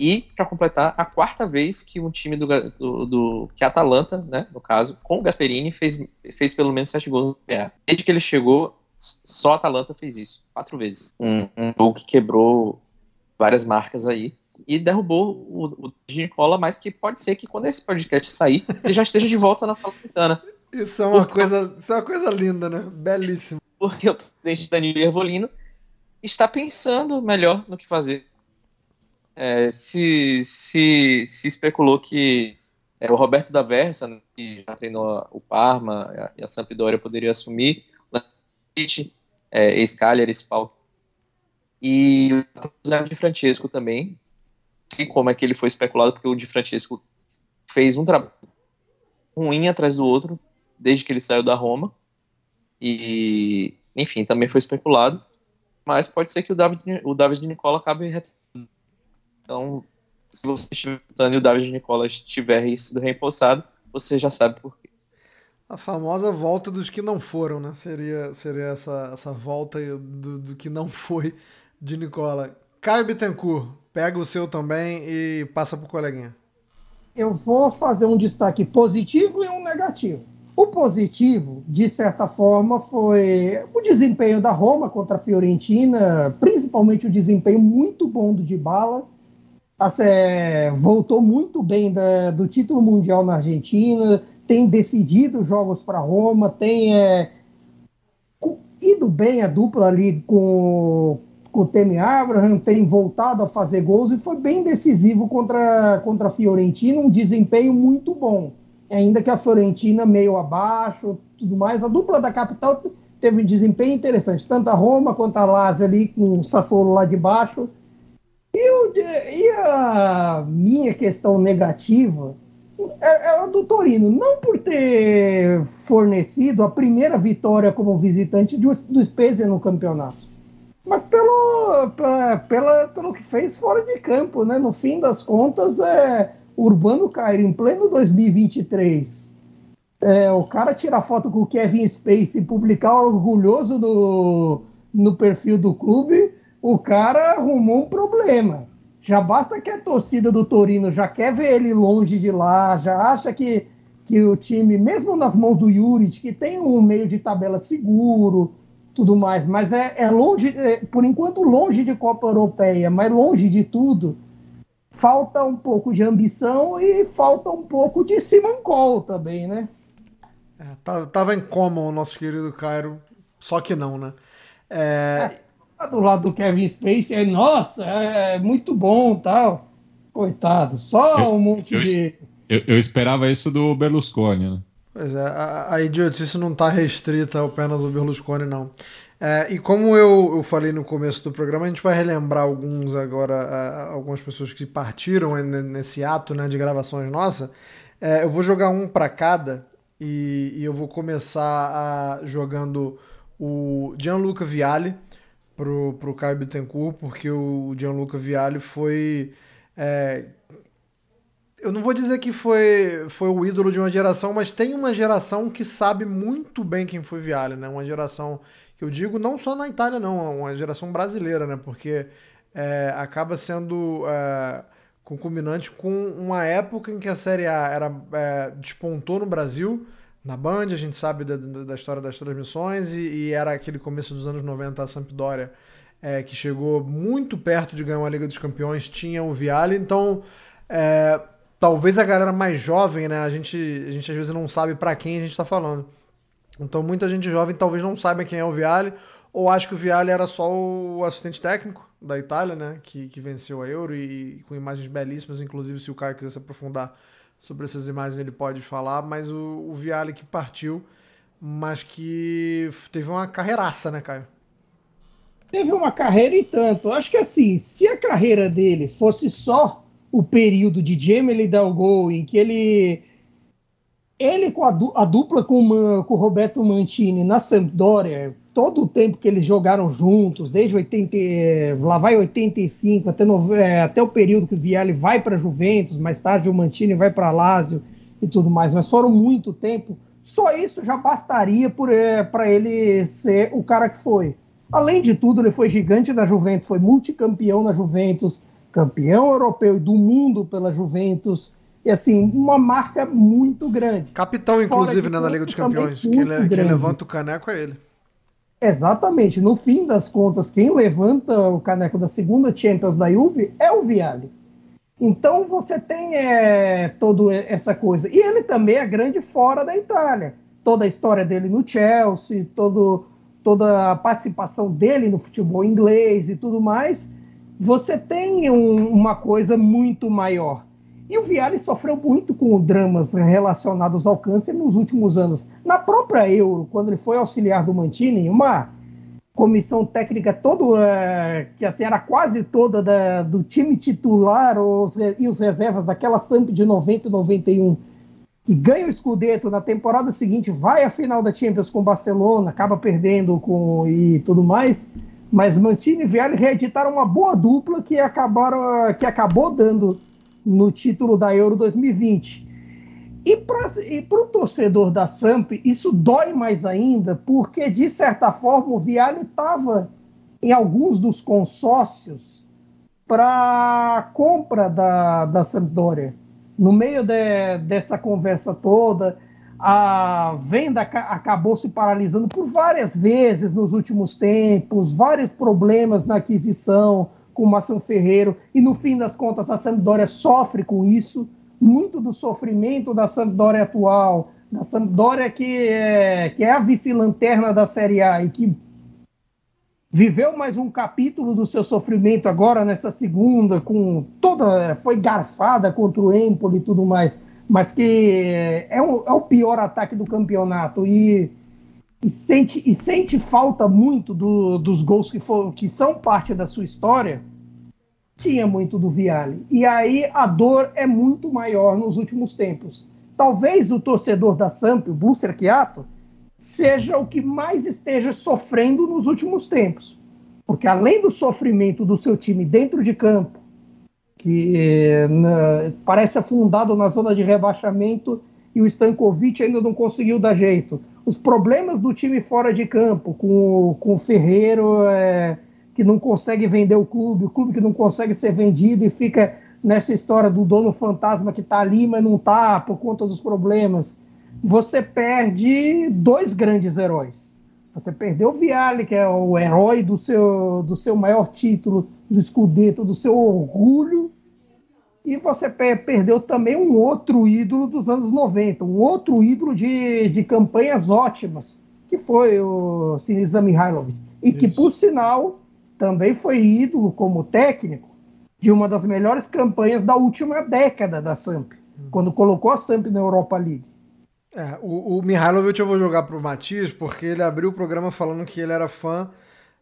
E, para completar, a quarta vez que um time do, do, do, que a Atalanta, né, no caso, com o Gasperini, fez, fez pelo menos sete gols no PA. Desde que ele chegou, só a Atalanta fez isso, quatro vezes. Um, um que quebrou várias marcas aí e derrubou o, o Nicola, mas que pode ser que quando esse podcast sair, ele já esteja de volta na Salernitana. Isso é uma, Porque... coisa, isso é uma coisa linda, né? Belíssimo. Porque o presidente Danilo Ervolino está pensando melhor no que fazer é, se, se, se especulou que é, o Roberto da Versa, né, que já treinou o Parma e a Sampdoria, poderia assumir, o é, ex-Cagliari, esse pau. E o Zé de Francesco também, e como é que ele foi especulado, porque o de Francesco fez um trabalho ruim atrás do outro, desde que ele saiu da Roma, e, enfim, também foi especulado, mas pode ser que o David, o David Nicola acabe então, se você estiver e o David Nicolas tiver sido reembolsado, você já sabe por quê. A famosa volta dos que não foram, né? Seria, seria essa, essa volta do, do que não foi de Nicola. Caio Bittencourt, pega o seu também e passa pro coleguinha. Eu vou fazer um destaque positivo e um negativo. O positivo, de certa forma, foi o desempenho da Roma contra a Fiorentina, principalmente o desempenho muito bom do Dybala voltou muito bem da, do título mundial na Argentina, tem decidido jogos para Roma, tem é, ido bem a dupla ali com o Temi Abraham, tem voltado a fazer gols e foi bem decisivo contra, contra a Fiorentina, um desempenho muito bom. Ainda que a Fiorentina meio abaixo, tudo mais, a dupla da capital teve um desempenho interessante, tanto a Roma quanto a Lazio ali com o Sassuolo lá de baixo e, o, e a minha questão negativa é, é a do Torino, não por ter fornecido a primeira vitória como visitante do, do Spezia no campeonato, mas pelo, pela, pelo que fez fora de campo, né? No fim das contas, é Urbano Cairo em pleno 2023. É, o cara tirar foto com o Kevin Space e publicar orgulhoso do, no perfil do clube o cara arrumou um problema. Já basta que a torcida do Torino já quer ver ele longe de lá, já acha que, que o time, mesmo nas mãos do Juric, que tem um meio de tabela seguro, tudo mais, mas é, é longe, é, por enquanto, longe de Copa Europeia, mas longe de tudo. Falta um pouco de ambição e falta um pouco de Simancol também, né? É, tava em coma o nosso querido Cairo, só que não, né? É, é do lado do Kevin Spacey, aí, nossa, é muito bom tal. Coitado, só eu, um monte eu, de. Eu, eu, esperava isso do Berlusconi, né? Pois é, a, a idiotice não está restrita apenas ao Berlusconi, não. É, e como eu, eu falei no começo do programa, a gente vai relembrar alguns agora, algumas pessoas que partiram nesse ato né, de gravações nossa. É, eu vou jogar um para cada e, e, eu vou começar a, jogando o Gianluca Vialli, pro, pro Caio Bittencourt, porque o Gianluca Vialli foi. É, eu não vou dizer que foi, foi o ídolo de uma geração, mas tem uma geração que sabe muito bem quem foi Vialli, né? Uma geração que eu digo não só na Itália, não, uma geração brasileira, né? Porque é, acaba sendo é, concomitante com uma época em que a Série A era, é, despontou no Brasil na Band, a gente sabe da, da história das transmissões, e, e, era aquele começo dos anos 90 a Sampdoria, é, que chegou muito perto de ganhar uma Liga dos Campeões, tinha o Viale, então é, talvez a galera mais jovem, né, a gente, a gente às vezes não sabe para quem a gente está falando. Então muita gente jovem talvez não saiba quem é o Viale, ou acha que o Viale era só o assistente técnico da Itália, né? Que, que venceu a Euro e, e com imagens belíssimas, inclusive se o Caio quiser se aprofundar sobre essas imagens ele pode falar, mas o, o Viale que partiu, mas que teve uma carreiraça, né, Caio? Teve uma carreira e tanto. Acho que assim, se a carreira dele fosse só o período de Jamie Dalgo, em que ele ele com a, du a dupla com, com o Roberto Mantini na Sampdoria, todo o tempo que eles jogaram juntos, desde 80, lá vai 85 até, no, é, até o período que o Viale vai para Juventus, mais tarde o Mantini vai para Lazio e tudo mais, mas foram muito tempo. Só isso já bastaria é, para ele ser o cara que foi. Além de tudo, ele foi gigante da Juventus, foi multicampeão na Juventus, campeão europeu e do mundo pela Juventus. E assim, uma marca muito grande. Capitão, inclusive, né, na Liga dos Campeões. Quem, le quem, levanta o caneco é ele. Exatamente. No fim das contas, quem levanta o caneco da segunda Champions da Juve é o Viale. Então você tem é, toda essa coisa. E ele também é grande fora da Itália. Toda a história dele no Chelsea, todo, toda a participação dele no futebol inglês e tudo mais você tem um, uma coisa muito maior. E o Viale sofreu muito com dramas relacionados ao câncer nos últimos anos. Na própria Euro, quando ele foi auxiliar do Mantini, uma comissão técnica todo é, que assim era quase toda da, do time titular os, e os reservas daquela Samp de 90 e 91 que ganha o Scudetto na temporada seguinte vai à final da Champions com o Barcelona acaba perdendo com e tudo mais mas Mancini e Vialli reeditaram uma boa dupla que, acabaram, que acabou dando no título da Euro 2020. E para o torcedor da Samp, isso dói mais ainda, porque, de certa forma, o Vialli estava em alguns dos consórcios para compra da, da Sampdoria. No meio de, dessa conversa toda, a venda acabou se paralisando por várias vezes nos últimos tempos, vários problemas na aquisição com o Mação Ferreiro, e no fim das contas a Sampdoria sofre com isso, muito do sofrimento da Sampdoria atual, da Sampdoria que é, que é a vice-lanterna da Série A e que viveu mais um capítulo do seu sofrimento agora nessa segunda, com toda foi garfada contra o Empoli e tudo mais mas que é o, é o pior ataque do campeonato e, e, sente, e sente falta muito do, dos gols que, for, que são parte da sua história, tinha muito do Viale. E aí a dor é muito maior nos últimos tempos. Talvez o torcedor da Samp, o Blusser Chiato, seja o que mais esteja sofrendo nos últimos tempos. Porque além do sofrimento do seu time dentro de campo, que na, parece afundado na zona de rebaixamento e o Stankovic ainda não conseguiu dar jeito. Os problemas do time fora de campo, com, com o Ferreiro é, que não consegue vender o clube, o clube que não consegue ser vendido e fica nessa história do dono fantasma que está ali, mas não está por conta dos problemas. Você perde dois grandes heróis. Você perdeu o Viale, que é o herói do seu, do seu maior título, do Scudetto, do seu orgulho, e você perdeu também um outro ídolo dos anos 90, um outro ídolo de, de campanhas ótimas, que foi o Sinisa Mihailovic. E Isso. que, por sinal, também foi ídolo como técnico de uma das melhores campanhas da última década da Samp, hum. quando colocou a Samp na Europa League. É, o, o Mihailovic eu vou jogar pro Matias, porque ele abriu o programa falando que ele era fã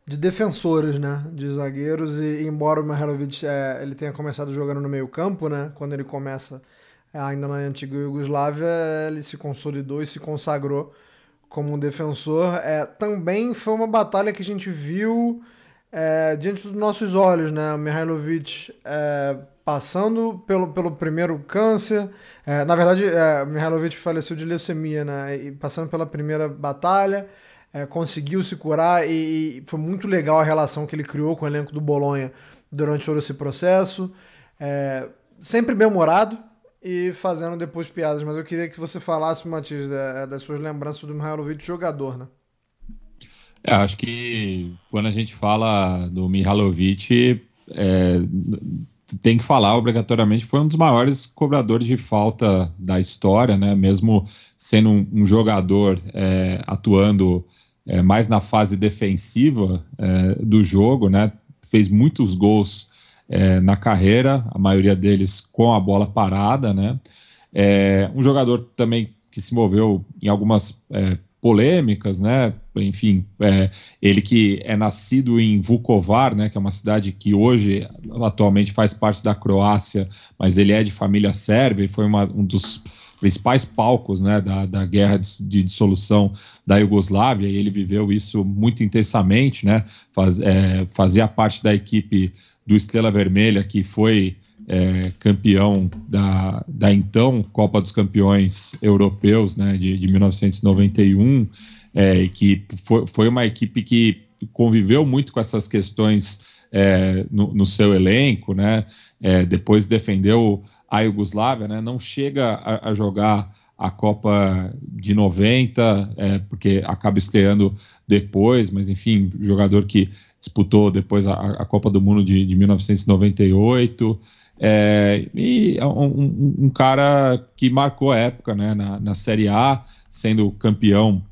de defensores, né, de zagueiros e embora o Mihailovic é, ele tenha começado jogando no meio campo, né, quando ele começa é, ainda na antiga Iugoslávia, ele se consolidou e se consagrou como um defensor. É, também foi uma batalha que a gente viu é, diante dos nossos olhos, né, o Mihailovic é, passando pelo, pelo primeiro câncer, é, na verdade, é, Mihailovic faleceu de leucemia, né, e passando pela primeira batalha, é, conseguiu se curar e, e, foi muito legal a relação que ele criou com o elenco do Bolonha durante todo esse processo. É, sempre bem-humorado e fazendo depois piadas, mas eu queria que você falasse, Matias, das suas lembranças do Mihailovic jogador, né? É, acho que quando a gente fala do Mihailovic, é, tem que falar obrigatoriamente, foi um dos maiores cobradores de falta da história, né? Mesmo sendo um, um jogador é, atuando é, mais na fase defensiva é, do jogo, né? Fez muitos gols é, na carreira, a maioria deles com a bola parada, né? É, um jogador também que se moveu em algumas é, polêmicas, né? Enfim, é, ele que é nascido em Vukovar, né? Que é uma cidade que hoje atualmente faz parte da Croácia, mas ele é de família sérvia e foi uma, um dos principais palcos né, da, da guerra de, de, dissolução da Iugoslávia, e ele viveu isso muito intensamente, né, faz, é, fazia parte da equipe do Estrela Vermelha, que foi é, campeão da, da então Copa dos Campeões Europeus né, de, de 1991, é, que foi, foi uma equipe que conviveu muito com essas questões é, no, no, seu elenco, né? É, depois defendeu a Iugoslávia, né? Não chega a, a jogar a Copa de 90, é, porque acaba estreando depois, mas enfim, jogador que disputou depois a, a Copa do Mundo de, de 1998. É, e é um, um, cara que marcou a época né, na, na Série A, sendo campeão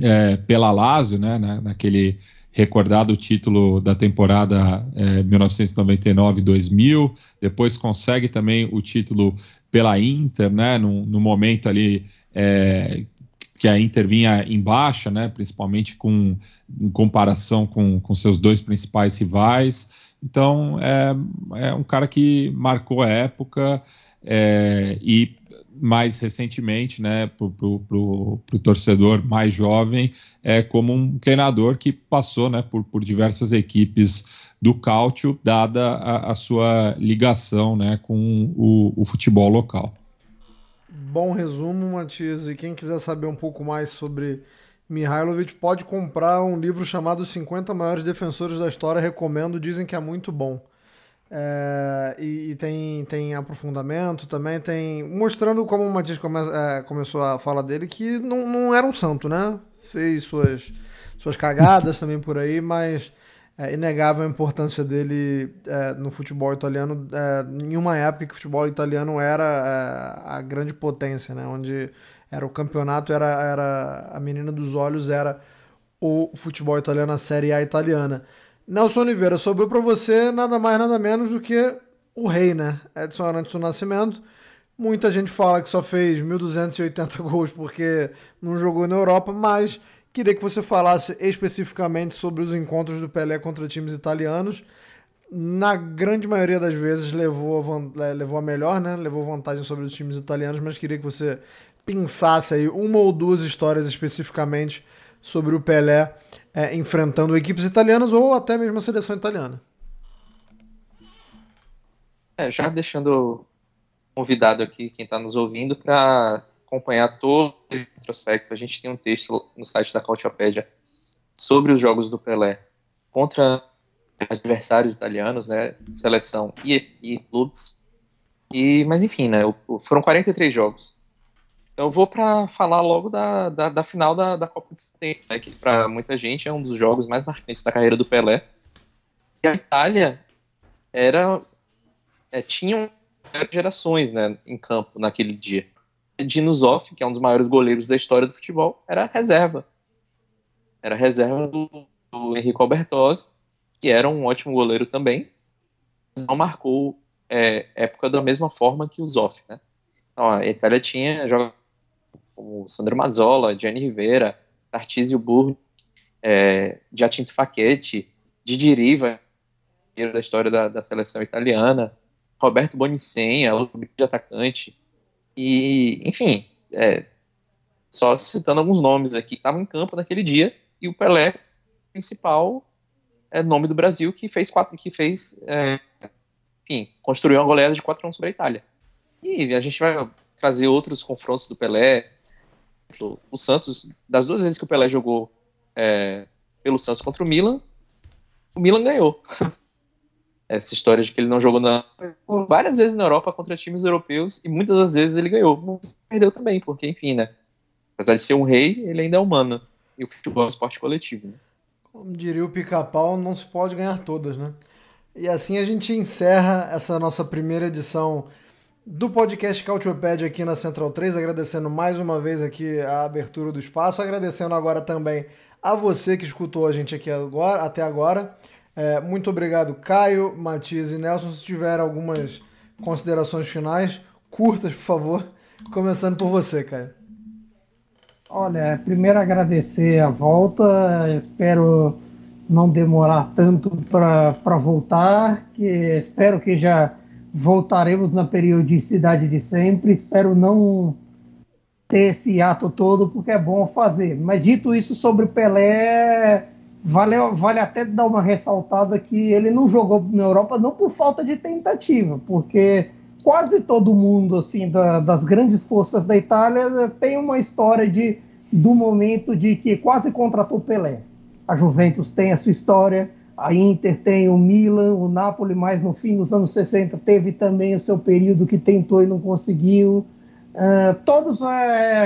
é, pela Lazio, né, na, naquele recordado título da temporada é, 1999-2000. Depois consegue também o título pela Inter, né, no, no momento ali é, que a Inter vinha em baixa, né, principalmente com, em comparação com, com seus dois principais rivais. Então, é, é um cara que marcou a época é, e mais recentemente, né, para o torcedor mais jovem, é como um treinador que passou né, por, por diversas equipes do Cáutio, dada a, a, sua ligação né, com o, o futebol local. Bom resumo, Matias. E quem quiser saber um pouco mais sobre Mihailovic pode comprar um livro chamado 50 Maiores Defensores da História, recomendo, dizem que é muito bom. É, e, e, tem, tem aprofundamento também, tem. Mostrando como o Matias come, é, começou a fala dele, que não, não era um santo, né? Fez suas, suas cagadas também por aí, mas é inegável a importância dele é, no futebol italiano é, em uma época que o futebol italiano era é, a grande potência, né? Onde era o campeonato, era, era a menina dos olhos, era o futebol italiano, a Série A italiana. Nelson Oliveira, sobrou para você nada mais, nada menos do que o rei, né? Edson Arantes do Nascimento. Muita gente fala que só fez 1.280 gols porque não jogou na Europa, mas queria que você falasse especificamente sobre os encontros do Pelé contra times italianos. Na grande maioria das vezes levou a, levou a melhor, né? Levou vantagem sobre os times italianos, mas queria que você pensasse aí uma ou duas histórias especificamente sobre o Pelé é, enfrentando equipes italianas ou até mesmo a seleção italiana. É, já deixando convidado aqui quem está nos ouvindo para acompanhar todo o retrospecto, a gente tem um texto no site da Cautiopédia sobre os jogos do Pelé contra adversários italianos, né, seleção e, e clubes. E, mas enfim, né, foram 43 jogos. Então eu vou para falar logo da, da, da, final da, da Copa de 70, né, que para muita gente é um dos jogos mais marcantes da carreira do Pelé. E a Itália era é, tinha gerações né, em campo naquele dia. Dino Zoff, que é um dos maiores goleiros da história do futebol, era reserva. Era reserva do, do Enrico Albertosi, que era um ótimo goleiro também. Não marcou é, época da mesma forma que o Zoff, né? Então, a Itália tinha jogadores como Sandro Mazzola, Gianni Rivera, Tarcísio Burri, é, Giacinto Facchetti, Didi Riva, da história da, da, seleção italiana, Roberto Bonicenha, outro de atacante, e, enfim, é, só citando alguns nomes aqui estavam em campo naquele dia, e o Pelé, principal é, nome do Brasil, que fez, quatro, que fez é, enfim, construiu uma goleada de 4 anos sobre a Itália. E a gente vai trazer outros confrontos do Pelé, o Santos, das duas vezes que o Pelé jogou é, pelo Santos contra o Milan, o Milan ganhou. Essa história de que ele não jogou na, várias vezes na Europa contra times europeus e muitas das vezes ele ganhou. Mas perdeu também, porque, enfim, né? Apesar de ser um rei, ele ainda é humano. E o futebol é um esporte coletivo, né? Como diria o pica-pau, não se pode ganhar todas, né? E assim a gente encerra essa nossa primeira edição do podcast Cautiopédia aqui na Central 3, agradecendo mais uma vez aqui a abertura do espaço, agradecendo agora também a você que escutou a gente aqui agora, até agora. É, muito obrigado, Caio, Matias e Nelson. Se tiver algumas considerações finais, curtas, por favor. Começando por você, Caio. Olha, primeiro agradecer a volta, espero não demorar tanto para voltar, que espero que já voltaremos na periodicidade de sempre. Espero não ter esse ato todo, porque é bom fazer. Mas dito isso sobre Pelé, vale, vale até dar uma ressaltada que ele não jogou na Europa não por falta de tentativa, porque quase todo mundo assim da, das grandes forças da Itália tem uma história de do momento de que quase contratou Pelé. A Juventus tem a sua história, a Inter tem o Milan, o Napoli, mas no fim dos anos 60 teve também o seu período que tentou e não conseguiu. Uh, todos uh,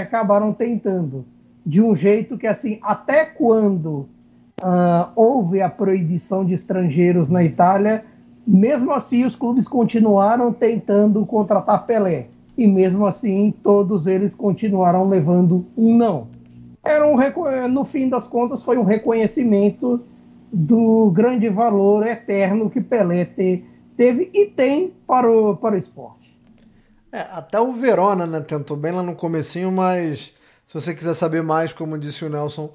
acabaram tentando, de um jeito que, assim, até quando uh, houve a proibição de estrangeiros na Itália, mesmo assim os clubes continuaram tentando contratar Pelé. E mesmo assim, todos eles continuaram levando um não. Era um, no fim das contas, foi um reconhecimento do grande valor eterno que Pelé te, teve e tem para o, para o esporte. É, até o Verona né, tentou bem lá no comecinho, mas se você quiser saber mais, como disse o Nelson,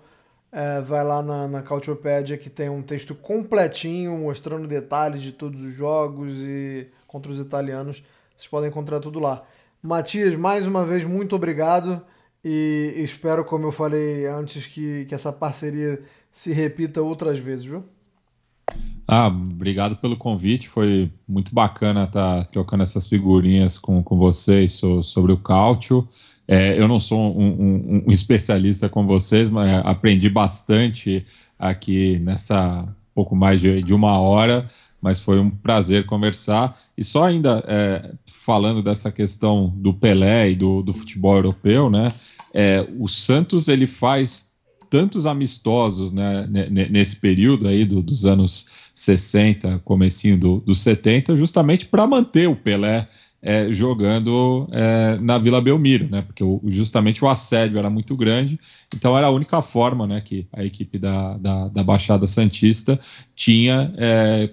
é, vai lá na, na Cautiopédia que tem um texto completinho mostrando detalhes de todos os jogos e contra os italianos. Vocês podem encontrar tudo lá. Matias, mais uma vez, muito obrigado e espero, como eu falei antes, que, que essa parceria se repita outras vezes, viu? Ah, obrigado pelo convite. Foi muito bacana estar tá trocando essas figurinhas com, com vocês sobre o cálcio. É, eu não sou um, um, um, especialista com vocês, mas aprendi bastante aqui nessa pouco mais de, de, uma hora. Mas foi um prazer conversar. E só ainda é, falando dessa questão do Pelé e do, do futebol europeu, né? É, o Santos ele faz tantos amistosos né, nesse período aí do, dos anos 60, comecinho do, dos 70, justamente para manter o Pelé é, jogando é, na Vila Belmiro, né? Porque o, justamente o assédio era muito grande, então era a única forma, né, que a equipe da, da, da Baixada Santista tinha é,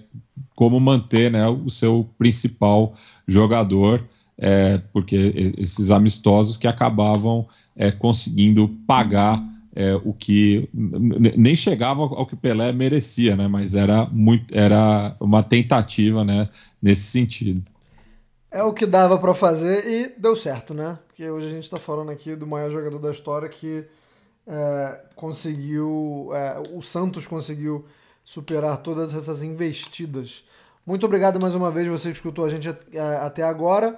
como manter, né, o seu principal jogador, é, porque esses amistosos que acabavam é, conseguindo pagar é, o que nem chegava ao que Pelé merecia, né? Mas era muito, era uma tentativa, né? Nesse sentido. É o que dava para fazer e deu certo, né? Porque hoje a gente está falando aqui do maior jogador da história que é, conseguiu, é, o Santos conseguiu superar todas essas investidas. Muito obrigado mais uma vez você que escutou a gente até agora.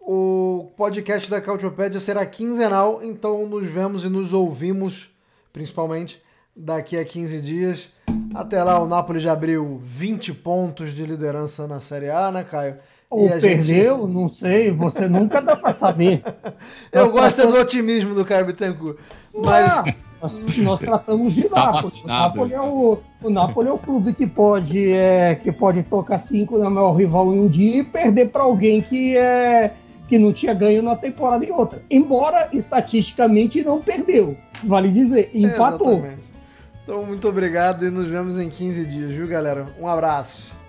O podcast da Cautiopédia será quinzenal, então nos vemos e nos ouvimos principalmente daqui a 15 dias. Até lá, o Napoli já abriu 20 pontos de liderança na Série A, né, Caio? Ou perdeu, gente... não sei, você nunca dá para saber. Eu nós gosto tratamos... do otimismo do Caio Bittencourt. Mas... Não, nós, nós, tratamos de tá Napoli. O Napoli, é o, o Napoli é o clube que pode, é, que pode tocar cinco na maior rival em um dia e perder para alguém que, é, que não tinha ganho na temporada em outra. Embora estatisticamente não perdeu vale dizer, empatou. Então, muito obrigado e nos vemos em 15 dias, viu, galera? Um abraço.